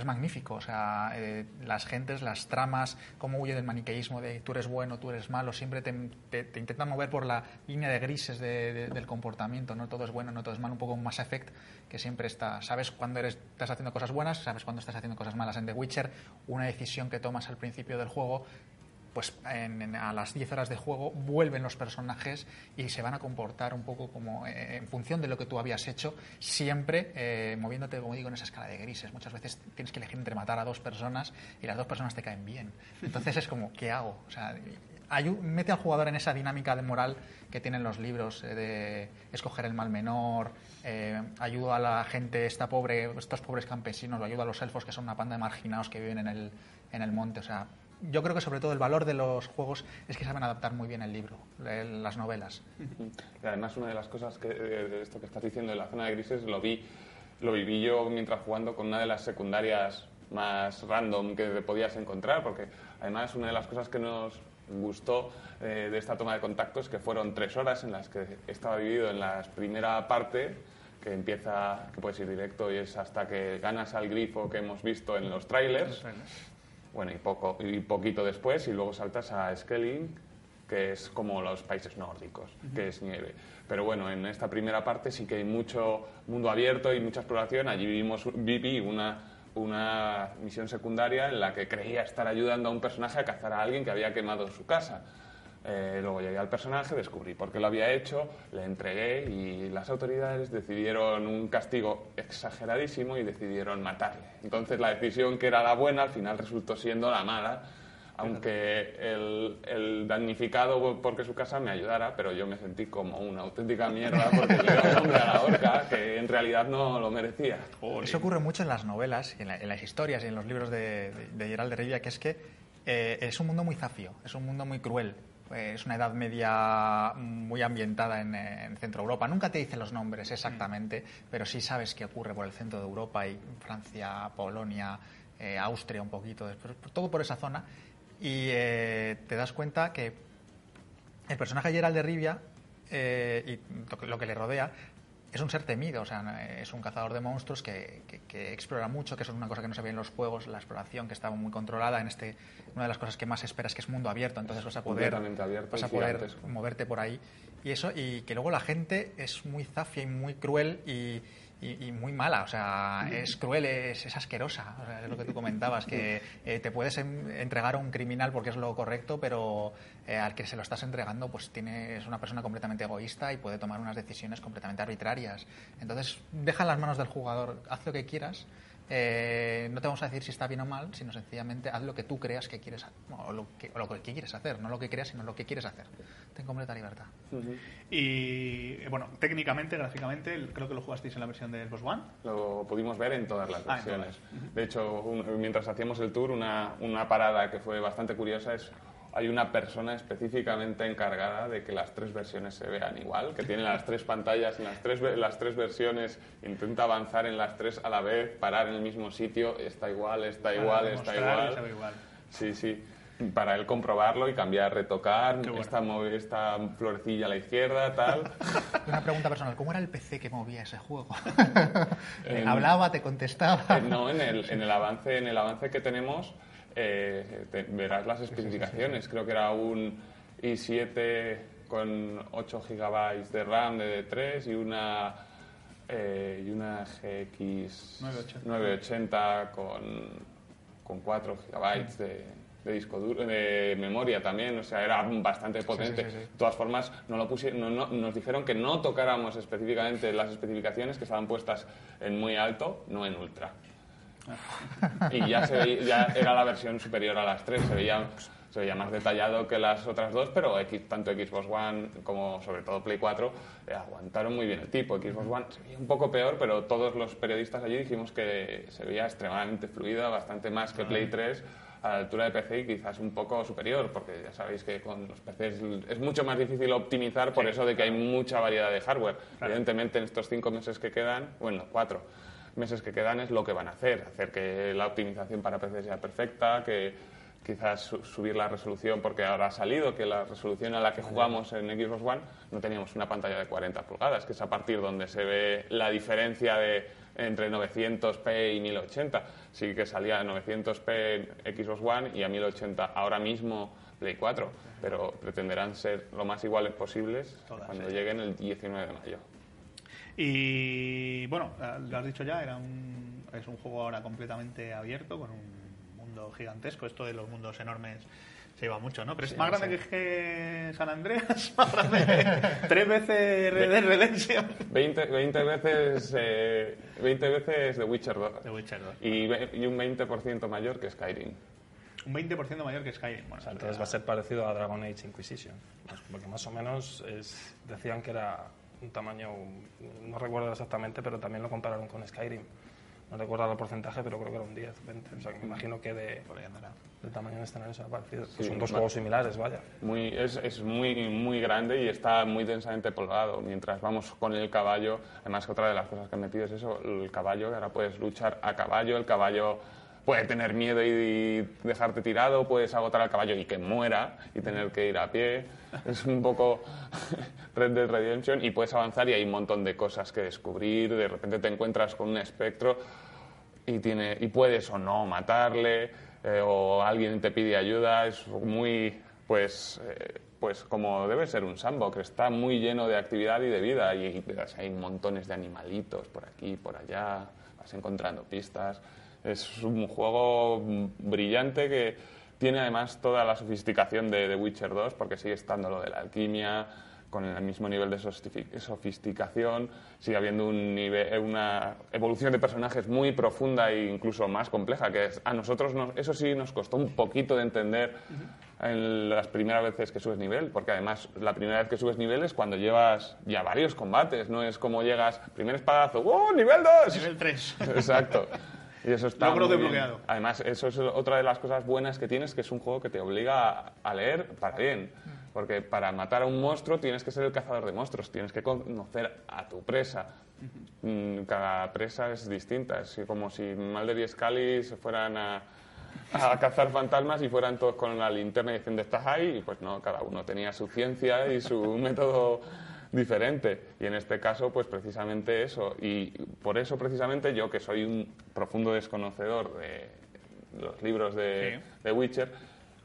es magnífico. O sea, eh, las gentes, las tramas, cómo huye del maniqueísmo de tú eres bueno, tú eres malo, siempre te, te- te intentan mover por la línea de grises de- de- del comportamiento. No todo es bueno, no todo es malo, un poco un Mass Effect que siempre está. Sabes cuando eres, estás haciendo cosas buenas, sabes cuando estás haciendo cosas malas. En The Witcher, una decisión que tomas al principio del juego pues en- a las 10 horas de juego vuelven los personajes y se van a comportar un poco como eh, en función de lo que tú habías hecho, siempre eh, moviéndote, como digo, en esa escala de grises. Muchas veces tienes que elegir entre matar a dos personas y las dos personas te caen bien. Entonces es como, ¿qué hago? O sea, mete al jugador en esa dinámica de moral que tienen los libros eh, de escoger el mal menor, eh, ayuda a la gente, esta pobre, estos pobres campesinos, ayuda a los elfos que son una panda de marginados que viven en el, en el monte. O sea, yo creo que sobre todo el valor de los juegos es que saben adaptar muy bien el libro, las novelas. Y además una de las cosas que de esto que estás diciendo de la zona de grises lo vi lo viví yo mientras jugando con una de las secundarias más random que podías encontrar porque además una de las cosas que nos gustó eh, de esta toma de contactos que fueron tres horas en las que estaba vivido en la primera parte que empieza que puedes ir directo y es hasta que ganas al grifo que hemos visto en los trailers bueno, y, poco, y poquito después, y luego saltas a Skelling, que es como los países nórdicos, que es nieve. Pero bueno, en esta primera parte sí que hay mucho mundo abierto y mucha exploración. Allí vivimos, viví una, una misión secundaria en la que creía estar ayudando a un personaje a cazar a alguien que había quemado su casa. Eh, luego llegué al personaje, descubrí por qué lo había hecho, le entregué y las autoridades decidieron un castigo exageradísimo y decidieron matarle. Entonces la decisión que era la buena al final resultó siendo la mala, aunque el, el damnificado porque su casa me ayudara, pero yo me sentí como una auténtica mierda porque le dio un hombre a la horca que en realidad no lo merecía. Eso ocurre mucho en las novelas, en, la- en las historias y en los libros de, de, de Gerald de Rivia, que es que eh, es un mundo muy zafio, es un mundo muy cruel. Eh, es una edad media muy ambientada en, en Centro Europa. Nunca te dice los nombres exactamente, pero sí sabes qué ocurre por el centro de Europa y Francia, Polonia, eh, Austria un poquito, después, todo por esa zona. Y eh, te das cuenta que el personaje Gerald de Rivia eh, y lo que le rodea es un ser temido, o sea, es un cazador de monstruos que, que- que explora mucho, que eso es una cosa que no se ve en los juegos, la exploración que está muy controlada. En este, una de las cosas que más esperas que es mundo abierto, entonces vas a poder, vas a poder gigantesco. moverte por ahí. Y eso, y que luego la gente es muy zafia y muy cruel y, y- y muy mala, o sea, es cruel, es, es asquerosa, o sea, es lo que tú comentabas, que eh, te puedes en- entregar a un criminal porque es lo correcto, pero eh, al que se lo estás entregando, pues tiene, es una persona completamente egoísta y puede tomar unas decisiones completamente arbitrarias. Entonces, deja en las manos del jugador, haz lo que quieras. Eh, no te vamos a decir si está bien o mal, sino sencillamente haz lo que tú creas que quieres o lo que, o lo que quieres hacer, no lo que creas, sino lo que quieres hacer. Ten completa libertad. Y eh, bueno, técnicamente, gráficamente, creo que lo jugasteis en la versión del Xbox One. Lo pudimos ver en todas las Ah, versiones. De hecho, un- mientras hacíamos el tour, una, una parada que fue bastante curiosa es hay una persona específicamente encargada de que las tres versiones se vean igual, que tiene las tres pantallas en las tres, las tres versiones, intenta avanzar en las tres a la vez, parar en el mismo sitio, está igual, está igual, está igual. Sí, sí. Para él comprobarlo y cambiar, retocar, bueno. esta, esta florecilla a la izquierda, tal. Una pregunta personal, ¿cómo era el PC que movía ese juego? En- Hablaba, te contestaba. Eh, no, en el, en el avance, en el avance que tenemos eh, te- verás las especificaciones. Creo que era un i7 con 8 GB de RAM de D3 y una eh, y una GX 980. 980 con, con 4 GB de, de disco duro, de memoria también, o sea, era bastante potente. sí, sí. De todas formas, no lo pusi- no- no- nos dijeron que no tocáramos específicamente las especificaciones que estaban puestas en muy alto, no en ultra. Y ya, se veía- ya era la versión superior a las tres, se veía, se veía más detallado que las otras dos, pero X- tanto Xbox One como sobre todo Play 4 eh, aguantaron muy bien el tipo. Xbox One se veía un poco peor, pero todos los periodistas allí dijimos que se veía extremadamente fluida, bastante más que Play 3 a la altura de PC y quizás un poco superior, porque ya sabéis que con los PCs es mucho más difícil optimizar por eso de que hay mucha variedad de hardware. Evidentemente en estos cinco meses que quedan, bueno, cuatro meses que quedan es lo que van a hacer, hacer que la optimización para PC sea perfecta, que quizás su- subir la resolución, porque ahora ha salido que la resolución a la que jugamos en Xbox One no teníamos una pantalla de 40 pulgadas, que es a partir donde se ve la diferencia de entre 900p y 1080. Sí que salía a 900p en Xbox One y a 1080 ahora mismo Play 4, pero pretenderán ser lo más iguales posibles Todas, cuando sí. lleguen el 19 de mayo. Y bueno, lo has dicho ya, era un, es un juego ahora completamente abierto, con un mundo gigantesco. Esto de los mundos enormes se lleva mucho, ¿no? Pero es más grande que, que San Andreas, más grande tres veces Red Dead Redemption. 20, 20 veces eh, 20 veces The Witcher 2 The Witcher 2. y, ve- y un 20% mayor que Skyrim. Un 20% mayor que Skyrim. Bueno, Entonces va a ser parecido a Dragon Age Inquisition. Porque más o menos es- decían que era un tamaño, no recuerdo exactamente, pero también lo compararon con Skyrim. No recuerdo el porcentaje, pero creo que era un 10, 20. O sea, que me imagino que de, del tamaño del escenario será parecido. Sí, Son dos va- juegos similares, vaya. Muy, es, es muy, muy grande y está muy densamente poblado. Mientras vamos con el caballo, además que otra de las cosas que han metido es eso, el caballo, que ahora puedes luchar a caballo, el caballo puede tener miedo y, dejarte tirado, puedes agotar al caballo y que muera y tener que ir a pie. Es un poco Red Dead Redemption y puedes avanzar y hay un montón de cosas que descubrir, de repente te encuentras con un espectro y, tiene, y puedes o no matarle, eh, o alguien te pide ayuda, es muy, pues, eh, pues como debe ser un sandbox, está muy lleno de actividad y de vida, y, y verás, hay montones de animalitos por aquí, por allá, vas encontrando pistas. Es un juego brillante que tiene además toda la sofisticación de Witcher 2, porque sigue estando lo de la alquimia, con el mismo nivel de sofisticación, sigue habiendo un nivel, una evolución de personajes muy profunda e incluso más compleja, que es- a nosotros nos- eso sí nos costó un poquito de entender en las primeras veces que subes nivel, porque además la primera vez que subes nivel es cuando llevas ya varios combates, no es como llegas, primer espadazo, ¡oh, nivel 2! Nivel 3. Exacto. Y eso está Logro muy bien. desbloqueado. Además, eso es otra de las cosas buenas que tienes, que es un juego que te obliga a- leer para bien. Porque para matar a un monstruo tienes que ser el cazador de monstruos, tienes que conocer a tu presa. Mm, Cada presa es distinta, es como si Mulder y Scully se fueran a, a cazar fantasmas y fueran todos con la linterna diciendo estás ahí, y pues no, cada uno tenía su ciencia y su método diferente. Y en este caso, pues precisamente eso. Y por eso precisamente yo, que soy un profundo desconocedor de los libros de, Sí. de Witcher,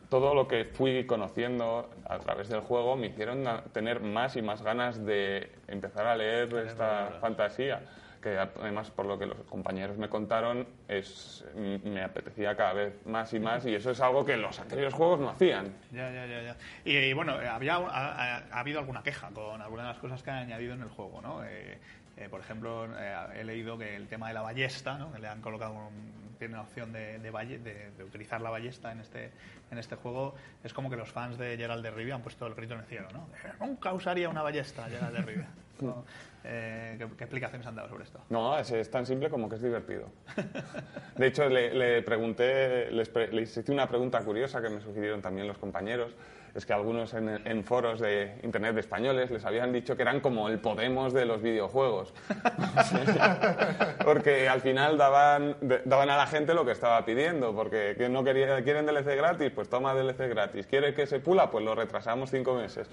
todo lo que fui conociendo a través del juego me hicieron tener más y más ganas de empezar a leer esta fantasía que además por lo que los compañeros me contaron es me apetecía cada vez más y más y eso es algo que los anteriores juegos no hacían Ya, ya, ya, ya. Y, y, bueno, había, ha, ha- ha habido alguna queja con algunas de las cosas que han añadido en el juego, ¿no? Eh, eh, por ejemplo, eh, he leído que el tema de la ballesta, ¿no? Que le han colocado, un- tiene una opción de, de, balle- de- de utilizar la ballesta en este, en este juego. Es como que los fans de Gerald de Rivia han puesto el grito en el cielo, ¿no? Eh, Nunca usaría una ballesta, Gerald de Rivia. ¿no? Eh, ¿qué, qué explicaciones han dado sobre esto? No, es, es tan simple como que es divertido. De hecho, le, le pregunté, les, pre- les hice una pregunta curiosa que me sugirieron también los compañeros. Es que algunos en, en foros de internet de españoles les habían dicho que eran como el Podemos de los videojuegos. porque al final daban, daban a la gente lo que estaba pidiendo. Porque que no quería, quieren DLC gratis, pues toma DLC gratis. ¿Quiere que se pula? Pues lo retrasamos cinco meses.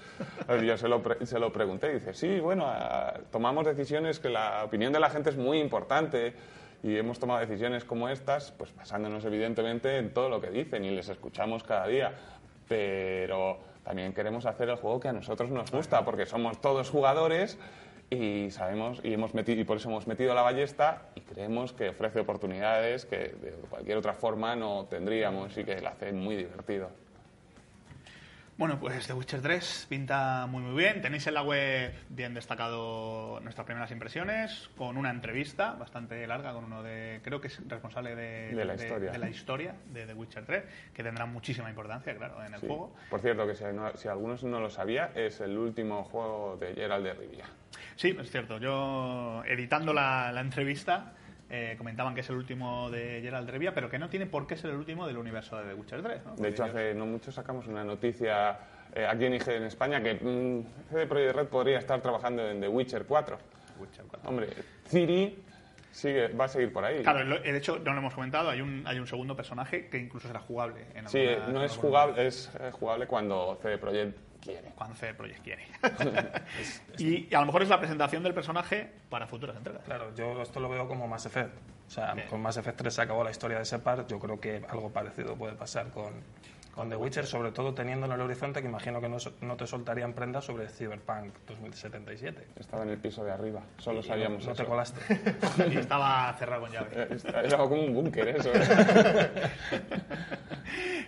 Yo se lo, pre- se lo pregunté y dice, sí, bueno, ah, tomamos decisiones que la opinión de la gente es muy importante y hemos tomado decisiones como estas, pues basándonos evidentemente en todo lo que dicen y les escuchamos cada día. Pero también queremos hacer el juego que a nosotros nos gusta, porque somos todos jugadores y sabemos y hemos metido y por eso hemos metido la ballesta y creemos que ofrece oportunidades que de cualquier otra forma no tendríamos y que la hace muy divertido. Bueno, pues The Witcher 3 pinta muy muy bien. Tenéis en la web bien destacado nuestras primeras impresiones, con una entrevista bastante larga con uno de, creo que es responsable de, De la historia. de la historia de The Witcher 3, que tendrá muchísima importancia, claro, en el Sí. juego. Por cierto, que si, no- si algunos no lo sabía, es el último juego de Gerald de Rivia. Sí, es cierto. Yo, editando la, la entrevista, eh, comentaban que es el último de Gerald de Rivia, pero que no tiene por qué ser el último del universo de The Witcher 3. ¿no? De hecho, ellos- hace no mucho sacamos una noticia eh, aquí en IG en España que mm, CD Projekt Red podría estar trabajando en The Witcher 4. Witcher 4. Hombre, Ciri sigue, va a seguir por ahí. Claro, lo- de hecho, no lo hemos comentado, hay un, hay un segundo personaje que incluso será jugable. En sí, alguna- no en es jugable, es eh, jugable cuando CD Projekt quiere. Cuando CD Projekt quiere. y, y a lo mejor es la presentación del personaje para futuras entregas. Claro, yo esto lo veo como Mass Effect. O sea, Bien. con Mass Effect 3 se acabó la historia de Separ. Yo creo que algo parecido puede pasar con, con The Witcher, sobre todo teniendo en el horizonte que imagino que no, no te soltarían prendas sobre Cyberpunk 2077. Estaba en el piso de arriba, solo sabíamos no te eso. colaste. y estaba cerrado con llave. Eh, Era como un búnker eso. ¿eh?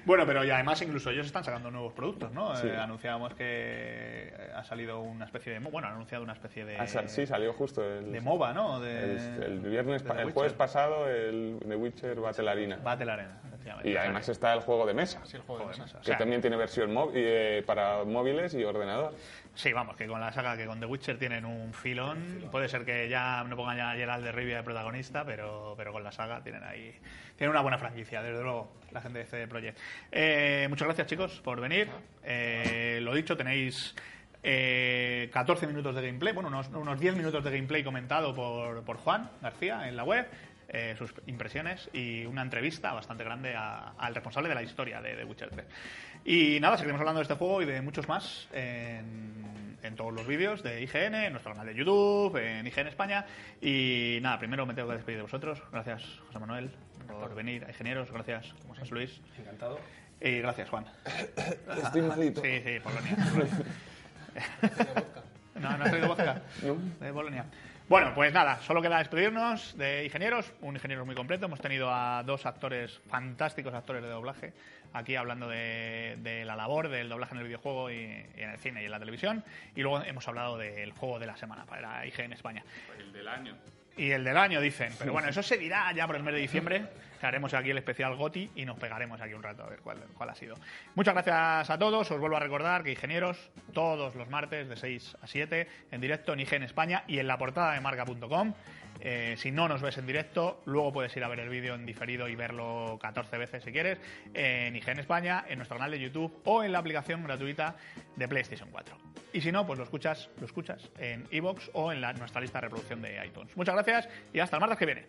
Bueno, pero y además incluso ellos están sacando nuevos productos, ¿no? Sí. Eh, anunciábamos que ha salido una especie de... mo- Bueno, han anunciado una especie de... Ah, sí, salió justo el, de MOBA, ¿no? De, el, el viernes, de el jueves pasado, el The Witcher Battle Arena. Battle Arena, efectivamente. Y además está el juego de mesa, Sí, el juego de Joder, que también tiene versión mó- eh, para móviles y ordenador. Sí, vamos, que con la saga que con The Witcher tienen un filón. Puede ser que ya no pongan ya a Geralt de Rivia de protagonista, pero, pero con la saga tienen ahí. Tienen una buena franquicia, desde luego, la gente de CD Projekt. Eh, muchas gracias, chicos, por venir. Eh, lo dicho, tenéis. eh, 14 minutos de gameplay, bueno, unos, unos 10 minutos de gameplay comentado por, por Juan García en la web, eh, sus impresiones y una entrevista bastante grande a- al responsable de la historia de The Witcher 3. Y nada, seguiremos hablando de este juego y de muchos más en, en todos los vídeos de IGN, en nuestro canal de YouTube, en IGN España. Y nada, primero me tengo que despedir de vosotros. Gracias, José Manuel, por venir. A Ingenieros, gracias, José Luis. Encantado. Y gracias, Juan. Estoy malito. Sí, sí, Polonia. Polonia. no, no has traído vodka. De Polonia. Bueno, pues nada, solo queda despedirnos de ingenieros, un ingeniero muy completo. Hemos tenido a dos actores, fantásticos actores de doblaje, aquí hablando de, de la labor del doblaje en el videojuego y, y en el cine y en la televisión. Y luego hemos hablado del juego de la semana para IGN España. El del año. Y el del año, dicen. Pero bueno, eso se dirá ya por el mes de diciembre, que haremos aquí el especial GOTI y nos pegaremos aquí un rato a ver cuál, cuál ha sido. Muchas gracias a todos. Os vuelvo a recordar que Ingenieros, todos los martes de 6 a 7, en directo en IGN España y en la portada de marca.com. Eh, si no nos ves en directo, luego puedes ir a ver el vídeo en diferido y verlo 14 veces si quieres, en IGN España, en nuestro canal de YouTube o en la aplicación gratuita de PlayStation 4. Y si no, pues lo escuchas, lo escuchas en iVoox o en nuestra lista de reproducción de iTunes. Muchas gracias y hasta el martes que viene.